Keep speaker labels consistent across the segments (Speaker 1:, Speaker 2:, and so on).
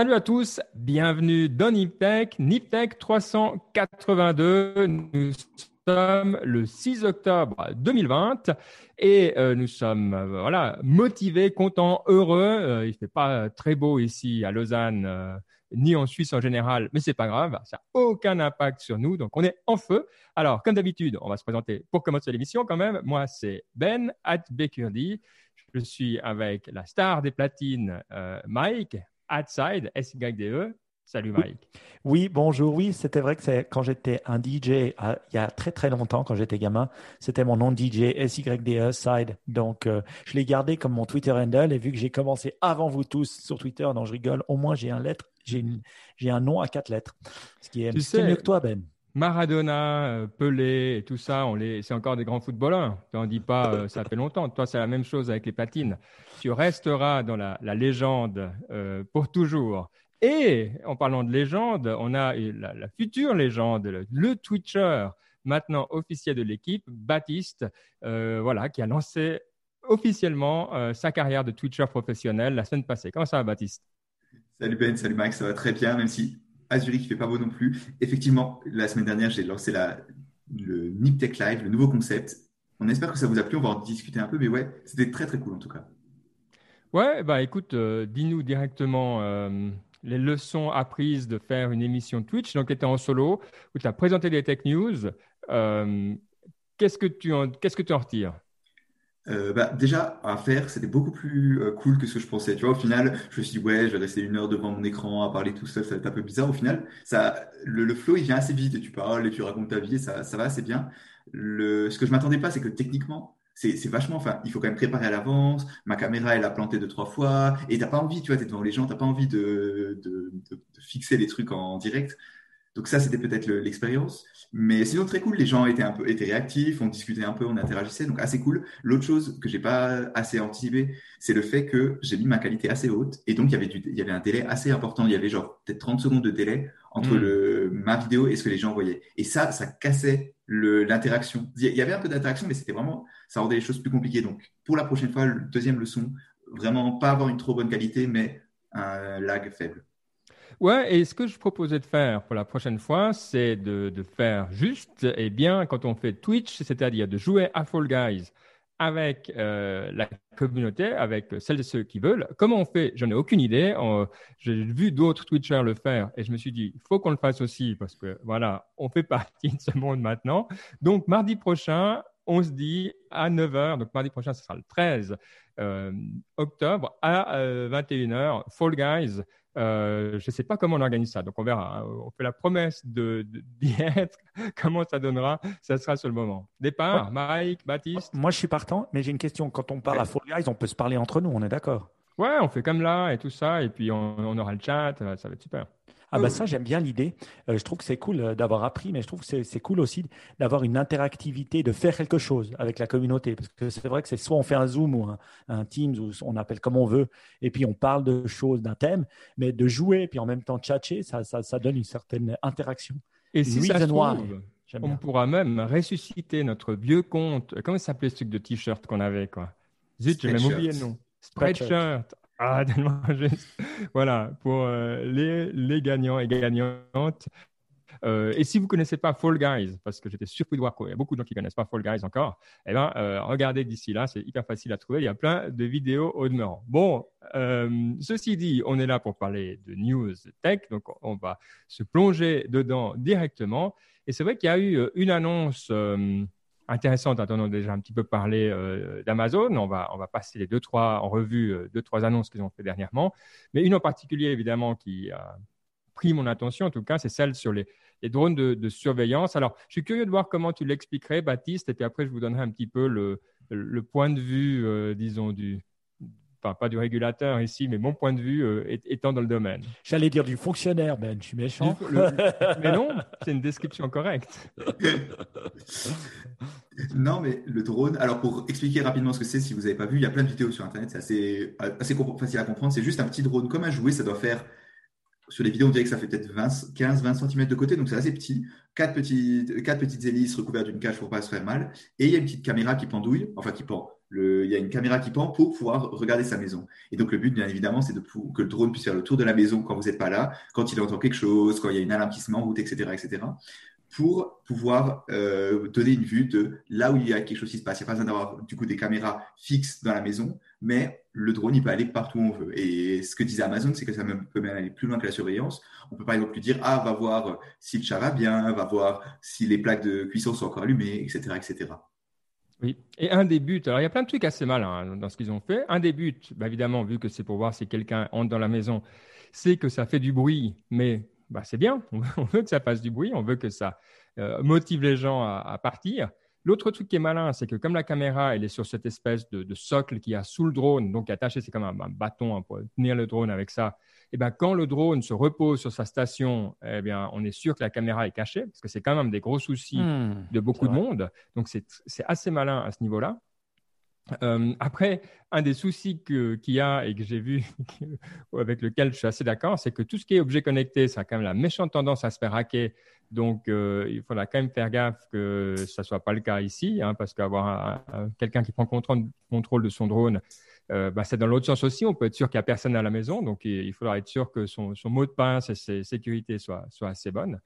Speaker 1: Salut à tous, bienvenue dans Niptech, Niptech 382. Nous sommes le 6 octobre 2020 et euh, nous sommes euh, voilà motivés, contents, heureux. Euh, il fait pas très beau ici à Lausanne ni en Suisse en général, mais c'est pas grave, ça n'a aucun impact sur nous, donc on est en feu. Alors comme d'habitude, on va se présenter pour commencer l'émission quand même. Moi c'est Ben at. Je suis avec la star des platines, Mike. Outside, S-Y-D-E. Salut Mike.
Speaker 2: Oui, bonjour. Oui, c'était vrai que c'est quand j'étais un DJ il y a très très longtemps, quand j'étais gamin, c'était mon nom de DJ S-Y-D-E Side. Donc euh, je l'ai gardé comme mon Twitter handle et vu que j'ai commencé avant vous tous sur Twitter, non je rigole, au moins j'ai un lettre, j'ai j'ai un nom à quatre lettres, ce qui est, mieux que toi Ben.
Speaker 1: Maradona, euh, Pelé et tout ça, on les, c'est encore des grands footballeurs. Tu n'en dis pas, euh, ça fait longtemps. Toi, c'est la même chose avec les patines. Tu resteras dans la, légende euh, pour toujours. Et en parlant de légende, on a la, future légende, le, Twitcher, maintenant officiel de l'équipe, Baptiste, voilà, qui a lancé officiellement sa carrière de Twitcher professionnel la semaine passée. Comment ça va, Baptiste?
Speaker 3: Salut Ben, salut Max, ça va très bien, même si à Zurich, il fait pas beau non plus. Effectivement, la semaine dernière, j'ai lancé la, le Niptech Live, le nouveau concept. On espère que ça vous a plu. On va en discuter un peu, mais ouais, c'était très très cool en tout cas.
Speaker 1: Ouais, bah écoute, euh, dis-nous directement euh, les leçons apprises de faire une émission Twitch. Donc, tu étais en solo, où tu as présenté des tech news. Euh, qu'est-ce que tu en, qu'est-ce que tu en retires?
Speaker 3: Euh, bah, déjà, à faire, c'était beaucoup plus euh, cool que ce que je pensais. Tu vois, au final, je me suis dit, ouais, je vais rester une heure devant mon écran à parler tout seul, ça va être un peu bizarre. Au final, ça, le, flow, il vient assez vite et tu parles et tu racontes ta vie ça, va assez bien. Le, ce que je m'attendais pas, c'est que techniquement, c'est, vachement, enfin, il faut quand même préparer à l'avance. Ma caméra, elle a planté deux, trois fois et t'as pas envie, tu vois, t'es devant les gens, t'as pas envie de, de fixer les trucs en direct. Donc ça, c'était peut-être l'expérience. Mais sinon, très cool. Les gens étaient un peu étaient réactifs, on discutait un peu, on interagissait. Donc assez cool. L'autre chose que j'ai pas assez anticipé, c'est le fait que j'ai mis ma qualité assez haute. Et donc, il y avait, du, il y avait un délai assez important. Il y avait genre peut-être 30 secondes de délai entre hmm. le, ma vidéo et ce que les gens voyaient. Et ça, ça cassait l'interaction. Il y avait un peu d'interaction, mais c'était vraiment, ça rendait les choses plus compliquées. Donc, pour la prochaine fois, deuxième leçon, vraiment pas avoir une trop bonne qualité, mais un lag faible.
Speaker 1: Ouais, et ce que je proposais de faire pour la prochaine fois, c'est de, de, faire juste, et eh bien, quand on fait Twitch, c'est-à-dire de jouer à Fall Guys avec euh, la communauté, avec celles et ceux qui veulent. Comment on fait J'en ai aucune idée. J'ai vu d'autres Twitchers le faire et je me suis dit, il faut qu'on le fasse aussi parce que voilà, on fait partie de ce monde maintenant. Donc, mardi prochain, on se dit à 9h, donc mardi prochain, ce sera le 13 euh, octobre à 21h, euh, Fall Guys. Euh, je ne sais pas comment on organise ça, donc on verra. Hein. On fait la promesse de, d'y être. comment ça donnera, ça sera sur le moment. Départ, Mike, Baptiste.
Speaker 2: Moi, je suis partant, mais j'ai une question. Quand on parle à Fall Guys, on peut se parler entre nous, on est d'accord?
Speaker 1: Ouais, on fait comme là et tout ça, et puis on, on aura le chat, ça va être super.
Speaker 2: Ah bah ça, j'aime bien l'idée. Euh, je trouve que c'est cool euh, d'avoir appris, mais je trouve que c'est cool aussi d'avoir une interactivité, de faire quelque chose avec la communauté. Parce que c'est vrai que c'est soit on fait un Zoom ou un, Teams, ou on appelle comme on veut, et puis on parle de choses, d'un thème, mais de jouer, puis en même temps tchatcher, ça, ça, ça donne une certaine interaction.
Speaker 1: Et si ça se trouve, on pourra même ressusciter notre vieux compte. Comment s'appelait ce truc de t-shirt qu'on avait quoi? Zut, j'ai même oublié le nom. Spreadshirt. Ah, tellement juste. Voilà, pour euh, les, les, gagnants et gagnantes. Euh, et si vous ne connaissez pas Fall Guys, parce que j'étais surpris de voir qu'il y a beaucoup de gens qui ne connaissent pas Fall Guys encore, eh ben, euh, regardez d'ici là, c'est hyper facile à trouver. Il y a plein de vidéos au demeurant. Bon, ceci dit, on est là pour parler de news tech, donc on va se plonger dedans directement. Et c'est vrai qu'il y a eu une annonce intéressante. On a déjà un petit peu parlé euh, d'Amazon. On va, on va passer les deux, trois en revue, euh, deux, trois annonces qu'ils ont fait dernièrement. Mais une en particulier, évidemment, qui a pris mon attention, en tout cas, c'est celle sur les, drones de, surveillance. Alors, je suis curieux de voir comment tu l'expliquerais, Baptiste, et puis après, je vous donnerai un petit peu le, le point de vue, euh, disons, du, pas du régulateur ici, mais mon point de vue euh, étant dans le domaine.
Speaker 2: J'allais dire du fonctionnaire, Ben, je suis méchant.
Speaker 1: mais non, c'est une description correcte.
Speaker 3: non, mais le drone, alors pour expliquer rapidement ce que c'est, si vous n'avez pas vu, il y a plein de vidéos sur Internet, c'est assez, assez facile à comprendre. C'est juste un petit drone comme un jouet, ça doit faire sur les vidéos, on dirait que ça fait peut-être 15-20 cm de côté, donc c'est assez petit. Quatre petites, hélices recouvertes d'une cage pour pas se faire mal. Et il y a une petite caméra qui pendouille, enfin qui pend. Il y a une caméra qui pend pour pouvoir regarder sa maison. Et donc le but, bien évidemment, c'est de que le drone puisse faire le tour de la maison quand vous n'êtes pas là, quand il entend quelque chose, quand il y a une alarme qui en route, etc., etc pour pouvoir euh, donner une vue de là où il y a quelque chose qui se passe. Il n'y a pas besoin d'avoir du coup des caméras fixes dans la maison, mais le drone, il peut aller partout où on veut. Et ce que disait Amazon, c'est que ça peut même aller plus loin que la surveillance. On peut par exemple lui dire, ah, va voir si le chat va bien, va voir si les plaques de cuisson sont encore allumées, etc., etc.
Speaker 1: Oui, et un des buts, alors il y a plein de trucs assez malins hein, dans ce qu'ils ont fait. Un des buts, bah, évidemment, vu que c'est pour voir si quelqu'un entre dans la maison, c'est que ça fait du bruit, mais bah, c'est bien, on veut que ça fasse du bruit, on veut que ça euh, motive les gens à, partir. L'autre truc qui est malin, c'est que comme la caméra, elle est sur cette espèce de, socle qui a sous le drone, donc attaché, c'est comme un, bâton hein, pour tenir le drone avec ça. Et eh ben, quand le drone se repose sur sa station, eh bien, on est sûr que la caméra est cachée, parce que c'est quand même des gros soucis hmm, de beaucoup de monde. Donc, c'est assez malin à ce niveau-là. Euh, après, un des soucis qu'il y a et que j'ai vu, avec lequel je suis assez d'accord, c'est que tout ce qui est objet connecté, ça a quand même la méchante tendance à se faire hacker. Donc, euh, il faudra quand même faire gaffe que ça ne soit pas le cas ici, hein, parce qu'avoir quelqu'un qui prend contrôle, contrôle, de son drone, euh, bah, c'est dans l'autre sens aussi. On peut être sûr qu'il n'y a personne à la maison. Donc, il, faudra être sûr que son, mot de passe et ses sécurités soient, soient assez bonnes.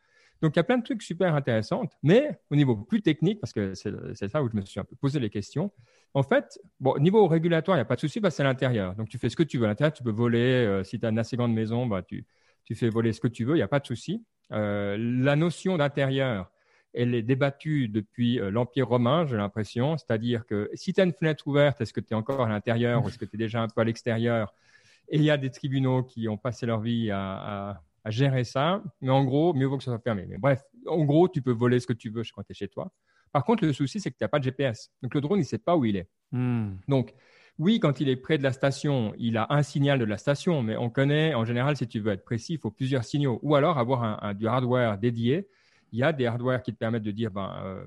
Speaker 1: Donc, il y a plein de trucs super intéressants, mais au niveau plus technique, parce que c'est ça où je me suis un peu posé les questions, en fait, bon, au niveau régulatoire, il n'y a pas de souci, c'est à l'intérieur. Donc, tu fais ce que tu veux à l'intérieur, tu peux voler. Euh, si tu as une assez grande maison, bah, tu, tu fais voler ce que tu veux, il n'y a pas de souci. Euh, la notion d'intérieur, elle est débattue depuis euh, l'Empire romain, j'ai l'impression. C'est-à-dire que si tu as une fenêtre ouverte, est-ce que tu es encore à l'intérieur ou est-ce que tu es déjà un peu à l'extérieur? Et il y a des tribunaux qui ont passé leur vie à gérer ça. Mais en gros, mieux vaut que ça soit fermé. Mais bref, en gros, tu peux voler ce que tu veux quand tu es chez toi. Par contre, le souci, c'est que tu n'as pas de GPS. Donc, le drone, il ne sait pas où il est. Hmm. Donc, oui, quand il est près de la station, il a un signal de la station, mais on connaît, en général, si tu veux être précis, il faut plusieurs signaux. Ou alors avoir un, du hardware dédié. Il y a des hardware qui te permettent de dire, ben, euh,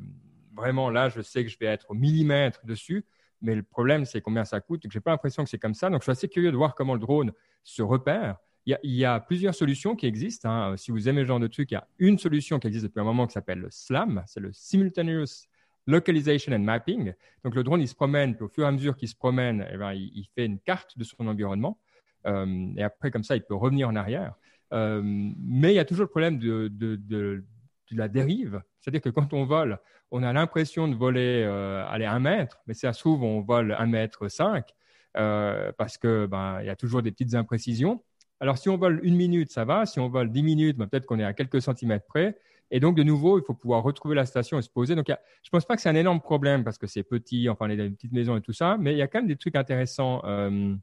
Speaker 1: vraiment, là, je sais que je vais être au millimètre dessus. Mais le problème, c'est combien ça coûte. Je n'ai pas l'impression que c'est comme ça. Donc, je suis assez curieux de voir comment le drone se repère il y, a, plusieurs solutions qui existent. Hein. Si vous aimez ce genre de truc, il y a une solution qui existe depuis un moment qui s'appelle le SLAM, c'est le Simultaneous Localization and Mapping. Donc le drone, il se promène, puis au fur et à mesure qu'il se promène, eh ben, il, fait une carte de son environnement. Euh, et après, comme ça, il peut revenir en arrière. Euh, mais il y a toujours le problème de, la dérive. C'est-à-dire que quand on vole, on a l'impression de voler euh, aller un mètre, mais ça se trouve, on vole un mètre cinq. parce que ben, il y a toujours des petites imprécisions. Alors, si on vole une minute, ça va. Si on vole dix minutes, ben, peut-être qu'on est à quelques centimètres près. Et donc, de nouveau, il faut pouvoir retrouver la station et se poser. Donc, je pense pas que c'est un énorme problème parce que c'est petit, enfin, les, petites maisons et tout ça, mais il y a quand même des trucs intéressants euh,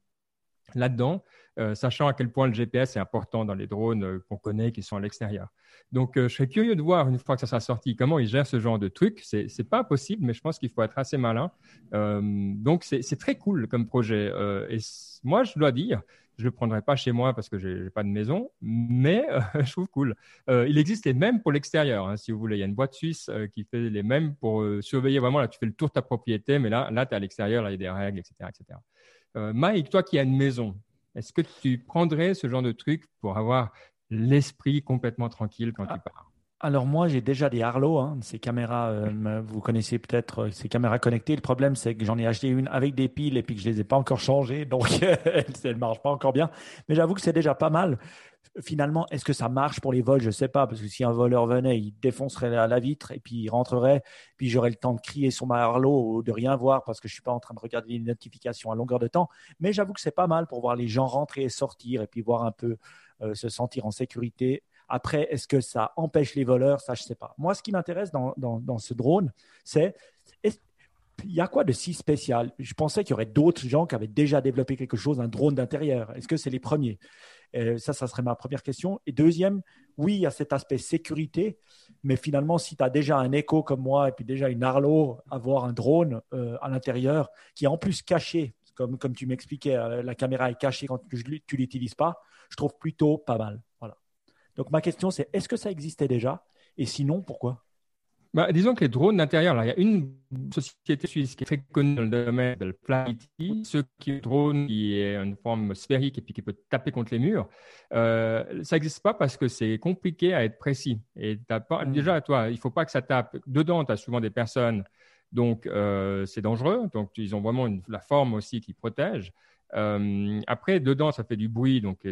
Speaker 1: là-dedans, euh, sachant à quel point le GPS est important dans les drones euh, qu'on connaît qui sont à l'extérieur. Donc, je serais curieux de voir, une fois que ça sera sorti, comment ils gèrent ce genre de trucs. Ce n'est pas possible, mais je pense qu'il faut être assez malin. donc, c'est très cool comme projet. et moi, je dois dire, je le prendrai pas chez moi parce que je n'ai pas de maison, mais euh, je trouve cool. Euh, il existe les mêmes pour l'extérieur, hein, si vous voulez. Il y a une boîte suisse euh, qui fait les mêmes pour surveiller vraiment. Là, tu fais le tour de ta propriété, mais là, là tu es à l'extérieur, il y a des règles, etc. etc. Mike, toi qui as une maison, est-ce que tu prendrais ce genre de truc pour avoir l'esprit complètement tranquille quand tu pars?
Speaker 2: Alors moi, j'ai déjà des Arlo, hein, ces caméras, euh, vous connaissez peut-être euh, ces caméras connectées. Le problème, c'est que j'en ai acheté une avec des piles et puis que je les ai pas encore changées, donc elle ne marche pas encore bien. Mais j'avoue que c'est déjà pas mal. Finalement, est-ce que ça marche pour les vols? Je ne sais pas, parce que si un voleur venait, il défoncerait la, vitre et puis il rentrerait, puis j'aurais le temps de crier sur ma Arlo ou de rien voir parce que je suis pas en train de regarder les notifications à longueur de temps. Mais j'avoue que c'est pas mal pour voir les gens rentrer et sortir et puis voir un peu euh, se sentir en sécurité après, est-ce que ça empêche les voleurs? Ça, je ne sais pas. Moi, ce qui m'intéresse dans, ce drone, c'est il y a quoi de si spécial? Je pensais qu'il y aurait d'autres gens qui avaient déjà développé quelque chose, un drone d'intérieur. Est-ce que c'est les premiers? Euh, Ça, ça serait ma première question. Et deuxième, oui, il y a cet aspect sécurité, mais finalement, si tu as déjà un écho comme moi et puis déjà une Arlo, avoir un drone euh, à l'intérieur qui est en plus caché, comme, comme tu m'expliquais, euh, la caméra est cachée quand tu ne l'utilises pas, je trouve plutôt pas mal. Donc ma question c'est est-ce que ça existait déjà? Et sinon, pourquoi?
Speaker 1: Bah, disons que les drones d'intérieur, il y a une société suisse qui est très connue dans le domaine de Flyity, ceux qui ont un drone qui est une forme sphérique et puis qui peut taper contre les murs. Euh, ça n'existe pas parce que c'est compliqué à être précis. Et pas, hmm. déjà, toi, il ne faut pas que ça tape. Dedans, tu as souvent des personnes, donc euh, c'est dangereux. Donc, ils ont vraiment la forme aussi qui protège. Euh, après, dedans, ça fait du bruit, donc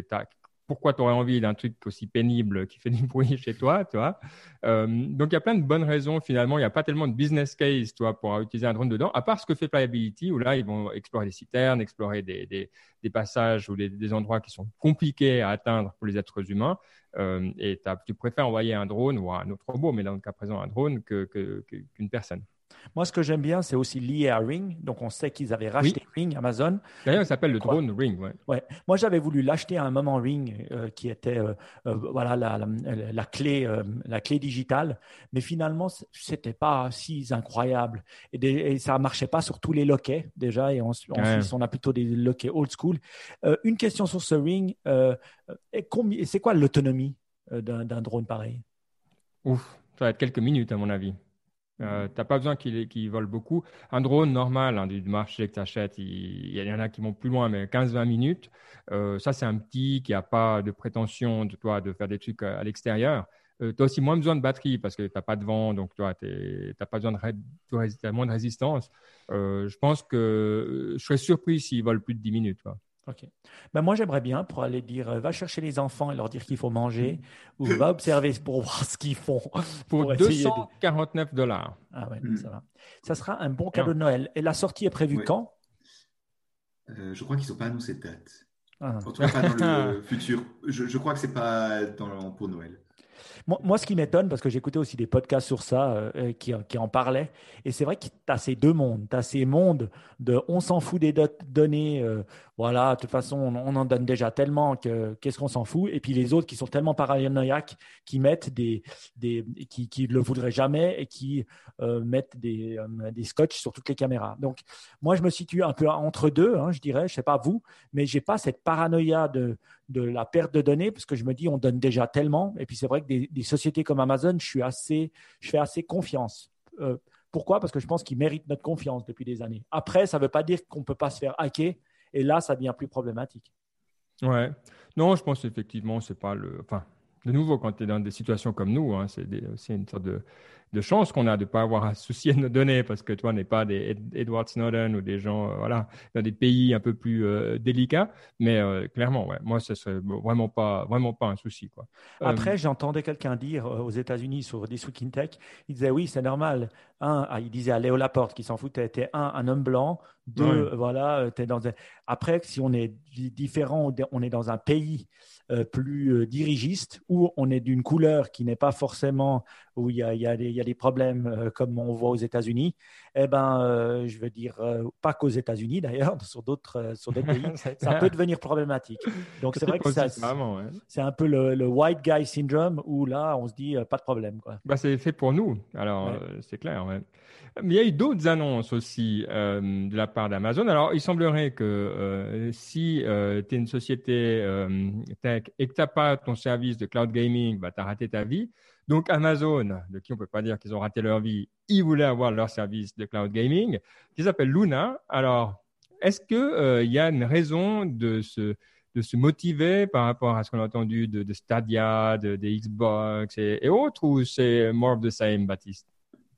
Speaker 1: pourquoi tu aurais envie d'un truc aussi pénible qui fait du bruit chez toi, tu vois euh, Donc, il y a plein de bonnes raisons. Finalement, il n'y a pas tellement de business case, toi, pour utiliser un drone dedans, à part ce que fait Flyability, où là, ils vont explorer des citernes, explorer des, des, passages ou des, endroits qui sont compliqués à atteindre pour les êtres humains. Euh, et tu préfères envoyer un drone ou un autre robot, mais dans le cas présent, un drone qu'une que, personne.
Speaker 2: Moi, ce que j'aime bien, c'est aussi lié à Ring. Donc, on sait qu'ils avaient racheté Ring, Amazon.
Speaker 1: D'ailleurs, ça s'appelle le drone Ring. Ouais.
Speaker 2: ouais. Moi, j'avais voulu l'acheter à un moment Ring, euh, qui était euh, euh, voilà, la, la, clé, la clé digitale. Mais finalement, c'était pas si incroyable. Et, ça ça marchait pas sur tous les loquets, déjà. Et en, on a plutôt des loquets old school. une question sur ce Ring. c'est quoi l'autonomie d'un drone pareil?
Speaker 1: Ouf, ça va être quelques minutes, à mon avis. Euh, tu n'as pas besoin qu'il vole beaucoup. Un drone normal hein, du marché que tu achètes, il, y en a qui vont plus loin, mais 15-20 minutes. Euh, ça, c'est un petit qui n'a pas de prétention de, toi, de faire des trucs à, l'extérieur. Euh, tu as aussi moins besoin de batterie parce que tu n'as pas de vent, donc tu n'as pas besoin de, as moins de résistance. je pense que je serais surpris s'il vole plus de 10 minutes.
Speaker 2: Ok. Ben moi, j'aimerais bien pour aller dire, euh, va chercher les enfants et leur dire qu'il faut manger, ou va observer pour voir ce qu'ils font.
Speaker 1: Pour, 249 dollars.
Speaker 2: Ah ouais, ça va. Ça sera un bon cadeau de Noël. Et la sortie est prévue quand?
Speaker 3: Euh, Je crois qu'ils n'ont pas annoncé de date. Ah. En tout cas, pas dans le futur. Je, je crois que c'est pas dans, pour Noël.
Speaker 2: Moi, ce qui m'étonne, parce que j'écoutais aussi des podcasts sur ça euh, qui, qui, en parlaient, et c'est vrai que tu as ces deux mondes. Tu as ces mondes de on s'en fout des données, euh, voilà, de toute façon, on, en donne déjà tellement que qu'est-ce qu'on s'en fout? Et puis les autres qui sont tellement paranoïaques, qui mettent des, des qui, le voudraient jamais et qui euh, mettent des, des scotch sur toutes les caméras. Donc, moi, je me situe un peu entre deux, hein, je dirais, je sais pas vous, mais j'ai pas cette paranoïa de de la perte de données parce que je me dis on donne déjà tellement. Et puis c'est vrai que des, sociétés comme Amazon je suis assez je fais assez confiance. Euh, pourquoi? Parce que je pense qu'ils méritent notre confiance depuis des années. Après ça ne veut pas dire qu'on ne peut pas se faire hacker et là ça devient plus problématique.
Speaker 1: Ouais. Non je pense effectivement c'est pas le enfin de nouveau quand tu es dans des situations comme nous hein, c'est une sorte de de chance qu'on a de ne pas avoir à soucier de nos données parce que toi n'est pas des Edward Snowden ou des gens euh, voilà dans des pays un peu plus euh, délicats. Mais euh, clairement ouais moi ce serait vraiment pas vraiment pas un souci quoi.
Speaker 2: Après j'entendais quelqu'un dire aux États-Unis sur des in Tech il disait oui c'est normal. Un ah, il disait à Léo Laporte qui s'en foutait était un un homme blanc. Deux voilà es dans après si on est différent on est dans un pays plus dirigiste ou on est d'une couleur qui n'est pas forcément où il y a, il y a, des, y a des, problèmes euh, comme on voit aux États-Unis, eh ben, euh, je veux dire, euh, pas qu'aux États-Unis d'ailleurs, sur d'autres sur d'autres pays, ça peut devenir problématique. Donc c'est vrai que ça, c'est un peu le, white guy syndrome où là, on se dit pas de problème. Quoi.
Speaker 1: Bah, c'est fait pour nous, alors c'est clair. Mais il y a eu d'autres annonces aussi de la part d'Amazon. Alors, il semblerait que si tu es une société tech et que tu n'as pas ton service de cloud gaming, bah, tu as raté ta vie. Donc Amazon, de qui on peut pas dire qu'ils ont raté leur vie, ils voulaient avoir leur service de cloud gaming, qui s'appelle Luna. Alors, est-ce qu'il euh, y a une raison de se, de se motiver par rapport à ce qu'on a entendu de, Stadia, de, Xbox et, et autres, ou c'est more of the same, Baptiste?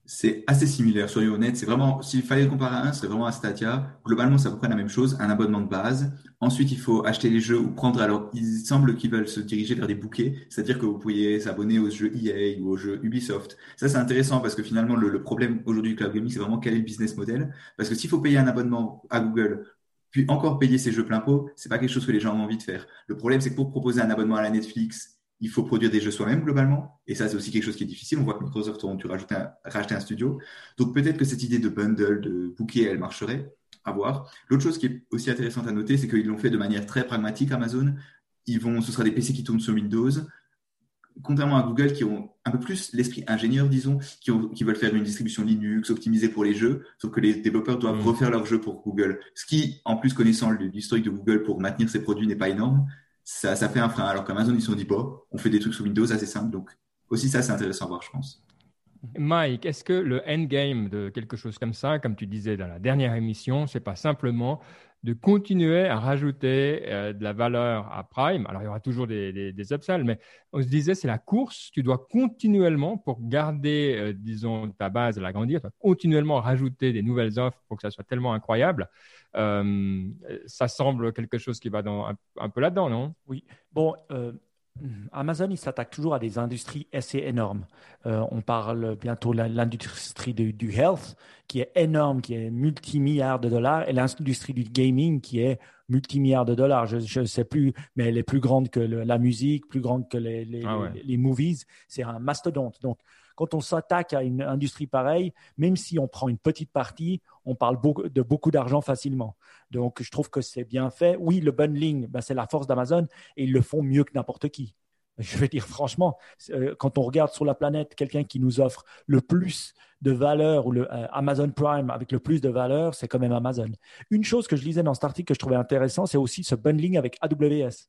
Speaker 3: C'est assez similaire, soyons honnêtes. C'est vraiment, s'il fallait comparer un, c'est vraiment un Stadia. Globalement, c'est à peu près la même chose, un abonnement de base. Ensuite, il faut acheter les jeux ou prendre. Alors, il semble qu'ils veulent se diriger vers des bouquets, c'est-à-dire que vous pourriez s'abonner aux jeux EA ou aux jeux Ubisoft. Ça, c'est intéressant parce que finalement, le, problème aujourd'hui du cloud gaming, c'est vraiment quel est le business model. Parce que s'il faut payer un abonnement à Google, puis encore payer ses jeux plein pot, c'est pas quelque chose que les gens ont envie de faire. Le problème, c'est que pour proposer un abonnement à la Netflix il faut produire des jeux soi-même globalement. Et ça, c'est aussi quelque chose qui est difficile. On voit que Microsoft ont dû rajouter un, racheter un studio. Donc peut-être que cette idée de bundle, de bouquet, elle marcherait. À voir. L'autre chose qui est aussi intéressante à noter, c'est qu'ils l'ont fait de manière très pragmatique, Amazon. Ils vont, ce sera des PC qui tournent sur Windows. Contrairement à Google, qui ont un peu plus l'esprit ingénieur, disons, qui, qui, veulent faire une distribution Linux optimisée pour les jeux, sauf que les développeurs doivent mmh. refaire leurs jeux pour Google. Ce qui, en plus, connaissant l'historique de Google pour maintenir ses produits, n'est pas énorme ça, fait un frein. Alors qu'Amazon, ils se sont dit, bon, on fait des trucs sous Windows assez simples. Donc, aussi, ça, c'est intéressant à voir, je pense.
Speaker 1: Mike, est-ce que le endgame de quelque chose comme ça, comme tu disais dans la dernière émission, c'est pas simplement de continuer à rajouter euh, de la valeur à Prime? Alors, il y aura toujours des, des, des upsells, mais on se disait, c'est la course. Tu dois continuellement, pour garder, euh, disons, ta base, l'agrandir, tu dois continuellement rajouter des nouvelles offres pour que ça soit tellement incroyable. Euh, ça semble quelque chose qui va dans, un, peu là-dedans, non?
Speaker 2: Oui. Bon, Mm. Amazon, il s'attaque toujours à des industries assez énormes. Euh, on parle bientôt de l'industrie du, health, qui est énorme, qui est multimilliards de dollars, et l'industrie du gaming, qui est multimilliards de dollars. Je ne sais plus, mais elle est plus grande que la musique, plus grande que les, les, ah les movies. C'est un mastodonte. Donc, quand on s'attaque à une industrie pareille, même si on prend une petite partie, on parle de beaucoup d'argent facilement. Donc, je trouve que c'est bien fait. Oui, le bundling, ben, c'est la force d'Amazon et ils le font mieux que n'importe qui. Je veux dire, franchement, euh, quand on regarde sur la planète quelqu'un qui nous offre le plus de valeur ou le euh, Amazon Prime avec le plus de valeur, c'est quand même Amazon. Une chose que je lisais dans cet article que je trouvais intéressant, c'est aussi ce bundling avec AWS.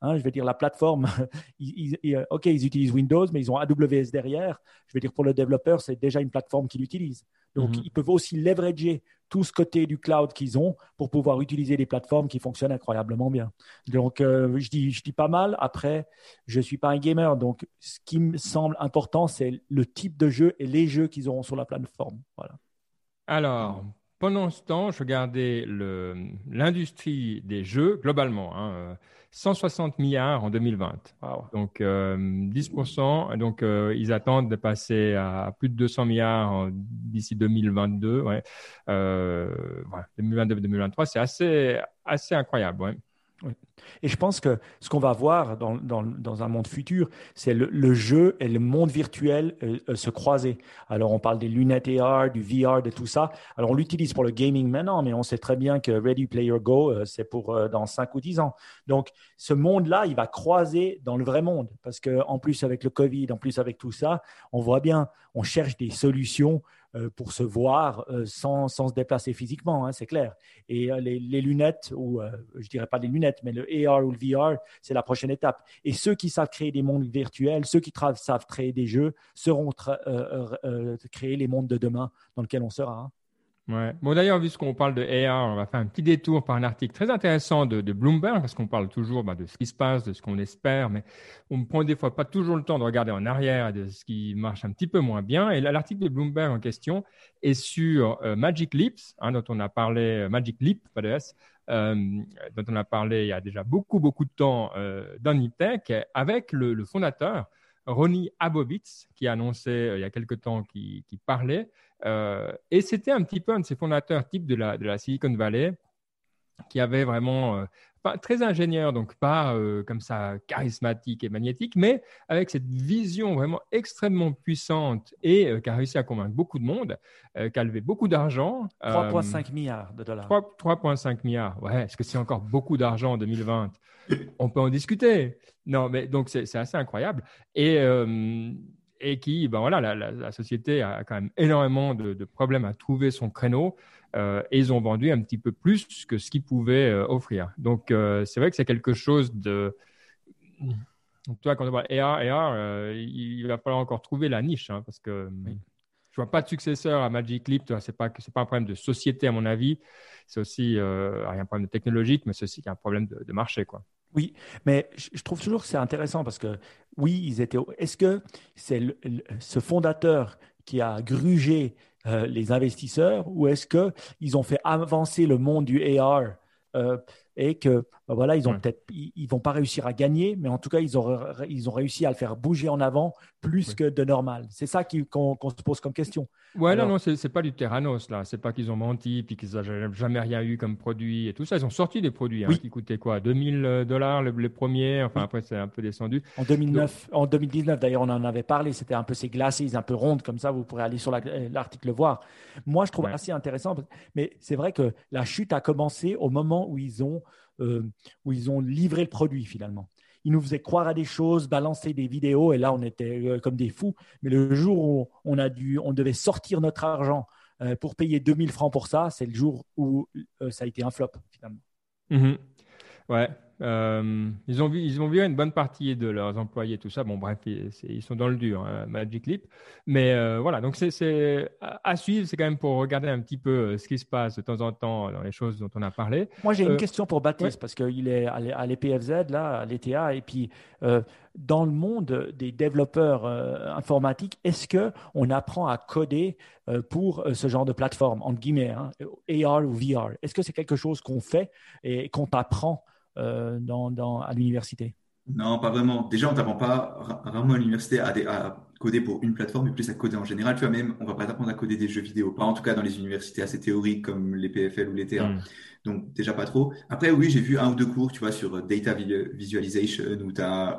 Speaker 2: Hein, je veux dire, la plateforme, OK, ils utilisent Windows, mais ils ont AWS derrière. Je veux dire, pour le développeur, c'est déjà une plateforme qu'il utilise. Donc, mhm. ils peuvent aussi leverager tout ce côté du cloud qu'ils ont pour pouvoir utiliser des plateformes qui fonctionnent incroyablement bien. Donc, euh, je, dis, je dis pas mal. Après, je ne suis pas un gamer. Donc, ce qui me semble important, c'est le type de jeu et les jeux qu'ils auront sur la plateforme. Voilà.
Speaker 1: Alors, pendant ce temps, je regardais l'industrie des jeux globalement. Hein, 160 milliards en 2020. Donc 10%. Euh, donc euh, ils attendent de passer à plus de 200 milliards d'ici 2022. Ouais. 2022-2023, c'est assez, assez incroyable. Ouais.
Speaker 2: Et je pense que ce qu'on va voir dans, dans, un monde futur, c'est le, jeu et le monde virtuel euh, euh, se croiser. Alors, on parle des lunettes AR, du VR, de tout ça. Alors, on l'utilise pour le gaming maintenant, mais on sait très bien que Ready Player Go, euh, c'est pour dans 5 ou 10 ans. Donc, ce monde-là, il va croiser dans le vrai monde. Parce qu'en plus, avec le Covid, en plus, avec tout ça, on voit bien, on cherche des solutions pour se voir euh, sans, sans, se déplacer physiquement, hein, c'est clair. Et euh, les, les, lunettes, ou je dirais pas les lunettes, mais le AR ou le VR, c'est la prochaine étape. Et ceux qui savent créer des mondes virtuels, ceux qui savent créer des jeux, seront créer les mondes de demain dans lesquels on sera. Hein.
Speaker 1: Bon, d'ailleurs, puisqu'on parle de AR, on va faire un petit détour par un article très intéressant de, Bloomberg, parce qu'on parle toujours bah, de ce qui se passe, de ce qu'on espère, mais on ne prend des fois pas toujours le temps de regarder en arrière de ce qui marche un petit peu moins bien. Et l'article de Bloomberg en question est sur euh, Magic Leaps, hein, dont on a parlé, euh, Magic Leap, pas de S, euh, dont on a parlé il y a déjà beaucoup, beaucoup de temps euh, dans Niptech, avec le, fondateur, Ronnie Abovitz, qui a annoncé il y a quelque temps qu'il parlait euh, et c'était un petit peu un de ces fondateurs type de la, de la Silicon Valley qui avait vraiment euh, pas, très ingénieur, donc pas euh, comme ça charismatique et magnétique, mais avec cette vision vraiment extrêmement puissante et qui a réussi à convaincre beaucoup de monde, qui a levé beaucoup d'argent.
Speaker 2: 3,5 milliards de dollars.
Speaker 1: 3,5 milliards, ouais. Est-ce que c'est encore beaucoup d'argent en 2020 On peut en discuter. Non, mais donc c'est assez incroyable. Et et qui, ben voilà, la, société a quand même énormément de, problèmes à trouver son créneau euh, et ils ont vendu un petit peu plus que ce qu'ils pouvaient euh, offrir. Donc, euh, c'est vrai que c'est quelque chose de. toi, quand on voit AR, AR il, va falloir encore trouver la niche hein, parce que. Je vois pas de successeur à Magic Leap. C'est pas c'est pas un problème de société à mon avis. C'est aussi un problème technologique, mais c'est aussi un problème de, de marché quoi.
Speaker 2: Oui, mais je trouve toujours que c'est intéressant parce que oui, ils étaient. Est-ce que c'est ce fondateur qui a grugé euh, les investisseurs ou est-ce que ils ont fait avancer le monde du AR euh, et que bah voilà, ils ont peut-être, ils, vont pas réussir à gagner, mais en tout cas, ils ont, ils ont réussi à le faire bouger en avant plus que de normal. C'est ça qu'on se pose comme question.
Speaker 1: Ouais, non, non, c'est pas du Terranos là. C'est pas qu'ils ont menti puis qu'ils n'ont jamais rien eu comme produit et tout ça. Ils ont sorti des produits hein, qui coûtaient quoi? 2000 euh, dollars les, premiers? Enfin, après, c'est un peu descendu.
Speaker 2: En 2009, en 2019, d'ailleurs, on en avait parlé. C'était un peu ces glacis un peu rondes comme ça. Vous pourrez aller sur l'article le voir. Moi, je trouve assez intéressant. Mais c'est vrai que la chute a commencé au moment où ils ont euh, où ils ont livré le produit finalement. Ils nous faisaient croire à des choses, balancer des vidéos, et là on était euh, comme des fous. Mais le jour où on a dû, on devait sortir notre argent euh, pour payer 2000 francs pour ça, c'est le jour où ça a été un flop finalement.
Speaker 1: Mhm. Ouais, Euh, ils ont vu, ils ont vu une bonne partie de leurs employés, tout ça. Bon, bref, ils, sont dans le dur, hein, Magic Leap. Mais euh, voilà, donc c'est à suivre. C'est quand même pour regarder un petit peu euh, ce qui se passe de temps en temps dans les choses dont on a parlé.
Speaker 2: Moi, j'ai une question pour Baptiste parce qu'il est à l'EPFZ là, à l'ETA, et puis dans le monde des développeurs informatiques, est-ce que on apprend à coder pour ce genre de plateforme entre guillemets, hein, AR ou VR Est-ce que c'est quelque chose qu'on fait et qu'on apprend euh, dans, à l'université
Speaker 3: Non, pas vraiment. Déjà, on t'apprend pas rarement à l'université à, à, coder pour une plateforme, mais plus à coder en général. Tu vois, même, on va pas t'apprendre à coder des jeux vidéo, pas en tout cas dans les universités assez théoriques comme les PFL ou les TA. Mm. Donc, déjà pas trop. Après, oui, j'ai vu un ou deux cours, tu vois, sur data visualization,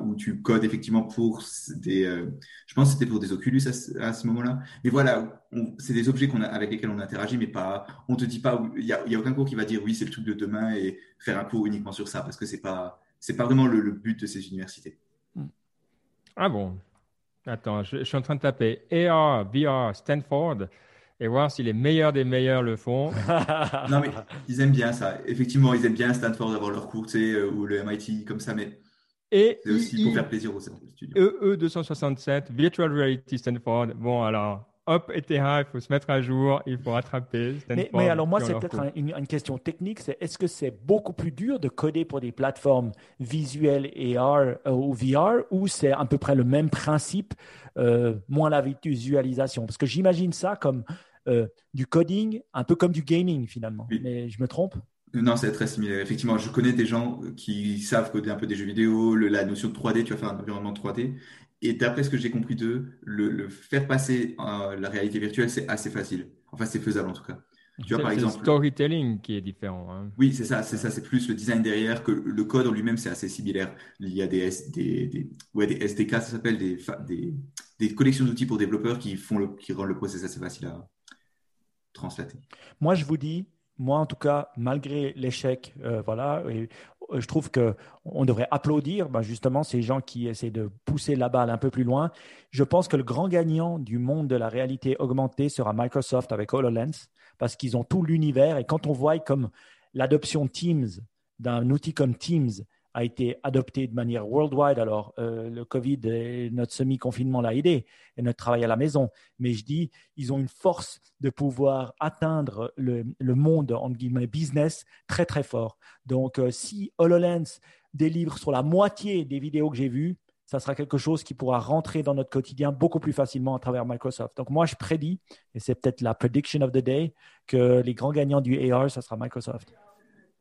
Speaker 3: où tu codes effectivement pour des, euh, je pense que c'était pour des Oculus à, ce moment-là. Mais voilà, c'est des objets qu'on a, avec lesquels on interagit, mais pas, on te dit pas, il y a, y a, aucun cours qui va dire oui, c'est le truc de demain et faire un cours uniquement sur ça, parce que c'est pas, c'est pas vraiment le, but de ces universités. Hmm.
Speaker 1: Ah bon? Attends, je, je, suis en train de taper AR, VR, Stanford et voir si les meilleurs des meilleurs le font.
Speaker 3: non, mais ils aiment bien ça. Effectivement, ils aiment bien Stanford d'avoir leur cours, tu sais, euh, ou le MIT comme ça, mais
Speaker 1: et
Speaker 3: c'est aussi pour faire plaisir aux
Speaker 1: étudiants. EE267, Virtual Reality Stanford. Bon, alors, hop, ETH, il faut se mettre à jour, il faut rattraper.
Speaker 2: Mais, mais, alors, moi, c'est peut-être une, question technique c'est est-ce que c'est beaucoup plus dur de coder pour des plateformes visuelles AR euh, ou VR ou c'est à peu près le même principe, euh, moins la visualisation? Parce que j'imagine ça comme euh, du coding, un peu comme du gaming finalement. Mais je me trompe?
Speaker 3: Non, c'est très similaire. Effectivement, je connais des gens qui savent coder un peu des jeux vidéo, la notion de 3D, tu vas faire un environnement 3D. Et d'après ce que j'ai compris d'eux, le, faire passer à la réalité virtuelle, c'est assez facile. Enfin, c'est faisable en tout cas.
Speaker 1: Tu vois, par exemple. le storytelling qui est différent. Hein.
Speaker 3: Oui, c'est ça, c'est ça, c'est plus le design derrière que le code en lui-même, c'est assez similaire. Il y a des, des, des, ouais, des SDK, ça s'appelle des, des, des collections d'outils pour développeurs qui, font le, qui rendent le process assez facile à translater.
Speaker 2: Moi, je vous dis, moi en tout cas, malgré l'échec, euh, voilà, euh, je trouve que on devrait applaudir ben, justement ces gens qui essaient de pousser la balle un peu plus loin. Je pense que le grand gagnant du monde de la réalité augmentée sera Microsoft avec HoloLens parce qu'ils ont tout l'univers et quand on voit comme l'adoption Teams d'un outil comme Teams a été adopté de manière worldwide. Alors, euh, le Covid notre semi-confinement l'a aidé et notre travail à la maison. Mais je dis, ils ont une force de pouvoir atteindre le, monde, entre guillemets, business très, très fort. Donc, euh, si HoloLens délivre sur la moitié des vidéos que j'ai vues, ça sera quelque chose qui pourra rentrer dans notre quotidien beaucoup plus facilement à travers Microsoft. Donc, moi, je prédis, et c'est peut-être la prediction of the day, que les grands gagnants du AR, ça sera Microsoft.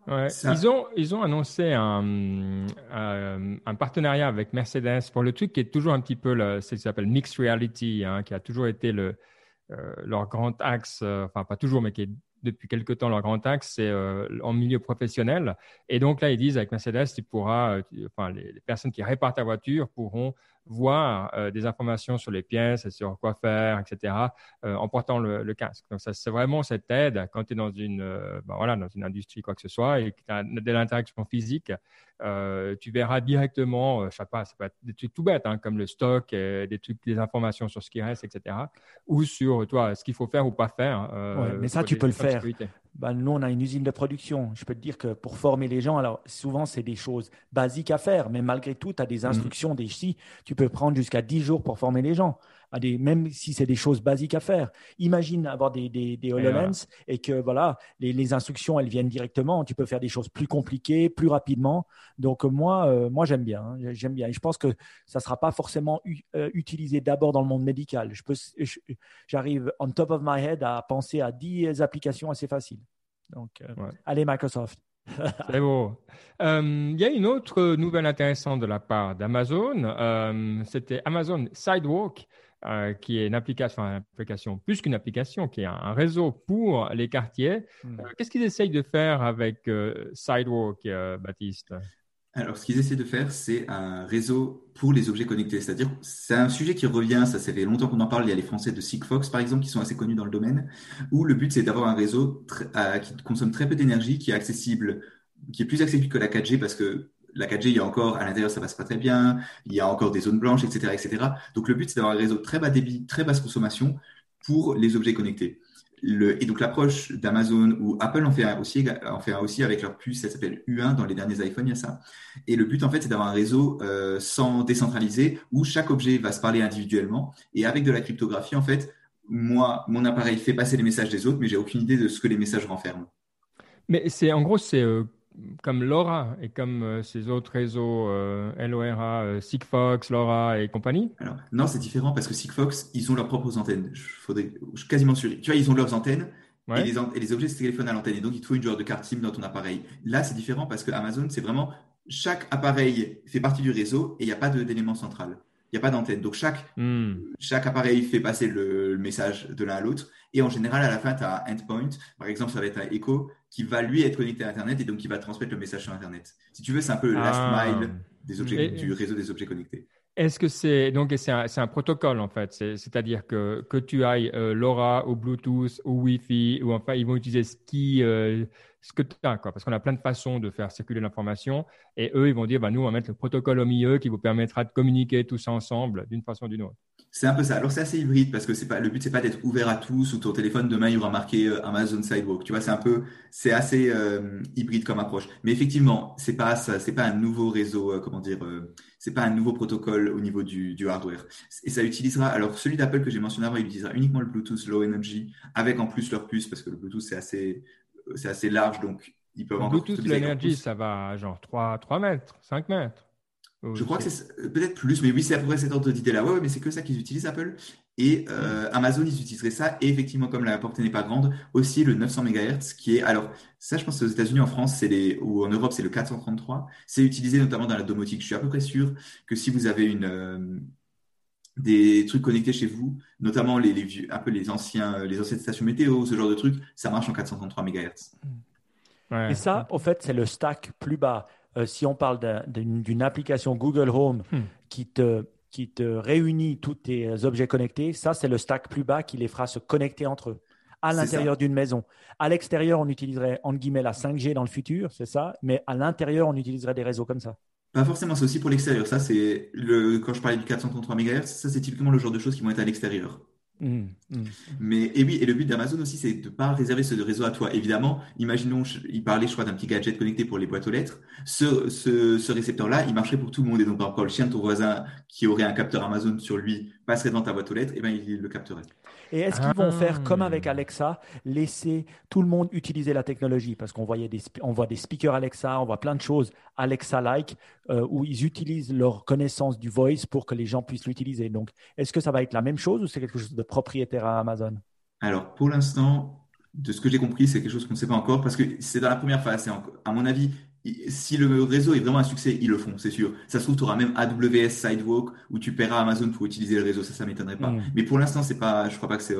Speaker 1: Ils, ont, ils ont annoncé un, euh, un, partenariat avec Mercedes pour le truc qui est toujours un petit peu le, ce qui s'appelle Mixed Reality, hein, qui a toujours été le, euh, leur grand axe, euh, enfin pas toujours, mais qui est depuis quelque temps leur grand axe, c'est en milieu professionnel. Et donc là, ils disent avec Mercedes, tu pourras, enfin, les, les, personnes qui réparent ta voiture pourront voir euh, des informations sur les pièces, sur quoi faire, etc., euh, en portant le, casque. Donc, ça, c'est vraiment cette aide quand tu es dans une, euh, ben voilà, dans une industrie, quoi que ce soit, et que tu as de l'interaction physique, tu verras directement, je sais pas, ça peut être des trucs tout bêtes, hein, comme le stock, des trucs, des informations sur ce qui reste, etc., ou sur, toi, ce qu'il faut faire ou pas faire.
Speaker 2: mais ça, tu peux le faire. Ben, nous, on a une usine de production. Je peux te dire que pour former les gens, alors souvent, c'est des choses basiques à faire, mais malgré tout, tu as des mmh. instructions, des si, tu peux prendre jusqu'à 10 jours pour former les gens même si c'est des choses basiques à faire. Imagine avoir des, des, des HoloLens et, que voilà, les, les, instructions, elles viennent directement. Tu peux faire des choses plus compliquées, plus rapidement. Donc moi, euh, moi j'aime bien. Hein. j'aime bien. Et je pense que ça ne sera pas forcément euh, utilisé d'abord dans le monde médical. Je peux, j'arrive on top of my head à penser à 10 applications assez faciles. Donc, euh, allez Microsoft.
Speaker 1: C'est beau. Il y a une autre nouvelle intéressante de la part d'Amazon. C'était Amazon Sidewalk euh, qui est une application, une application plus qu'une application, qui est un, réseau pour les quartiers. Hmm. Euh, qu'est-ce qu'ils essayent de faire avec euh, Sidewalk, Baptiste?
Speaker 3: Alors, ce qu'ils essaient de faire, c'est un réseau pour les objets connectés. C'est-à-dire, c'est un sujet qui revient, ça, fait longtemps qu'on en parle. Il y a les Français de Sigfox, par exemple, qui sont assez connus dans le domaine, où le but, c'est d'avoir un réseau qui consomme très peu d'énergie, qui est accessible, qui est plus accessible que la 4G, parce que la 4G, il y a encore, à l'intérieur, ça passe pas très bien, il y a encore des zones blanches, etc., etc. Donc, le but, c'est d'avoir un réseau très bas débit, très basse consommation pour les objets connectés. Et donc l'approche d'Amazon ou Apple en fait un aussi, en aussi avec leur puce, ça s'appelle U1 dans les derniers iPhones, il y a ça. Et le but en fait, c'est d'avoir un réseau euh, sans décentralisé où chaque objet va se parler individuellement et avec de la cryptographie en fait, moi, mon appareil fait passer les messages des autres, mais j'ai aucune idée de ce que les messages renferment.
Speaker 1: Mais c'est en gros c'est euh, comme LoRa et comme euh, ces autres réseaux euh, LoRa, euh, Sigfox, LoRa et compagnie
Speaker 3: Alors, non, c'est différent parce que Sigfox, ils ont leurs propres antennes. Je, faudrait, je suis quasiment sûr. Tu vois, ils ont leurs antennes et, les, et, les, objets se téléphonent à l'antenne. Et donc, il te faut une genre de carte SIM dans ton appareil. Là, c'est différent parce que Amazon, c'est vraiment chaque appareil fait partie du réseau et il n'y a pas d'élément central. Il n'y a pas d'antenne. Donc, chaque, hmm. chaque appareil fait passer le, le message de l'un à l'autre. Et en général, à la fin, tu as un endpoint. Par exemple, ça va être un Echo qui va lui être connecté à Internet et donc qui va transmettre le message sur Internet. Si tu veux, c'est un peu le last ah. mile des objets, du réseau des objets connectés.
Speaker 1: Est-ce que c'est donc c'est un, un, protocole en fait, c'est-à-dire que que tu ailles euh, LoRa ou Bluetooth ou Wi-Fi ou enfin ils vont utiliser ce qui euh, ce que tu as quoi, parce qu'on a plein de façons de faire circuler l'information et eux ils vont dire bah nous on va mettre le protocole au milieu qui vous permettra de communiquer tous ensemble d'une façon ou d'une autre.
Speaker 3: C'est un peu ça. Alors c'est assez hybride parce que c'est pas le but c'est pas d'être ouvert à tous ou ton téléphone demain il aura marqué euh, Amazon Sidewalk. Tu vois c'est un peu c'est assez euh, hybride comme approche. Mais effectivement c'est pas c'est pas un nouveau réseau euh, comment dire c'est pas un nouveau protocole au niveau du, du hardware. Et ça utilisera alors celui d'Apple que j'ai mentionné avant il utilisera uniquement le Bluetooth Low Energy avec en plus leur puce parce que le Bluetooth c'est assez c'est assez large donc ils peuvent
Speaker 1: encore Bluetooth Low Energy ça va genre 3 3 mètres 5 mètres.
Speaker 3: Je crois que c'est peut-être plus, mais oui, c'est à peu près cet ordre d'idée-là. Ouais, mais c'est que ça qu'ils utilisent, Apple. Et euh, Amazon, ils utiliseraient ça. Et effectivement, comme la portée n'est pas grande, aussi le 900 MHz, qui est, alors, ça, je pense que aux États-Unis, en France, c'est les, ou en Europe, c'est le 433. C'est utilisé notamment dans la domotique. Je suis à peu près sûr que si vous avez une, euh, des trucs connectés chez vous, notamment les, les vieux, un peu les anciens, les anciennes stations météo, ce genre de trucs, ça marche en 433 MHz.
Speaker 2: Et ça, au fait, c'est le stack plus bas. Euh, si on parle d'une application Google Home hmm. qui, te, qui te réunit tous tes objets connectés, ça, c'est le stack plus bas qui les fera se connecter entre eux à l'intérieur d'une maison. À l'extérieur, on utiliserait, entre guillemets, la 5G dans le futur, c'est ça, mais à l'intérieur, on utiliserait des réseaux comme ça.
Speaker 3: Pas forcément, c'est aussi pour l'extérieur. Ça, c'est le, quand je parlais du 433 MHz, ça, c'est typiquement le genre de choses qui vont être à l'extérieur. Mmh, mmh. Mais et oui, et le but d'Amazon aussi, c'est de pas réserver ce réseau à toi. Évidemment, imaginons, il parlait, je crois, d'un petit gadget connecté pour les boîtes aux lettres. Ce, ce, ce récepteur-là, il marcherait pour tout le monde. Et donc, par exemple, le chien de ton voisin qui aurait un capteur Amazon sur lui passerait dans ta boîte aux lettres, et ben il le capterait.
Speaker 2: Et est-ce qu'ils vont faire comme avec ah. Alexa, laisser tout le monde utiliser la technologie? Parce qu'on voit des, on voit des speakers Alexa, on voit plein de choses Alexa-like, euh, où ils utilisent leur connaissance du voice pour que les gens puissent l'utiliser. Donc, est-ce que ça va être la même chose ou c'est quelque chose de propriétaire à Amazon?
Speaker 3: Alors, pour l'instant, de ce que j'ai compris, c'est quelque chose qu'on ne sait pas encore parce que c'est dans la première phase. À mon avis, si le réseau est vraiment un succès, ils le font, c'est sûr. Ça se trouve, tu auras même AWS Sidewalk où tu paieras Amazon pour utiliser le réseau. Ça, ça m'étonnerait pas. Mais pour l'instant, c'est pas, je crois pas que c'est,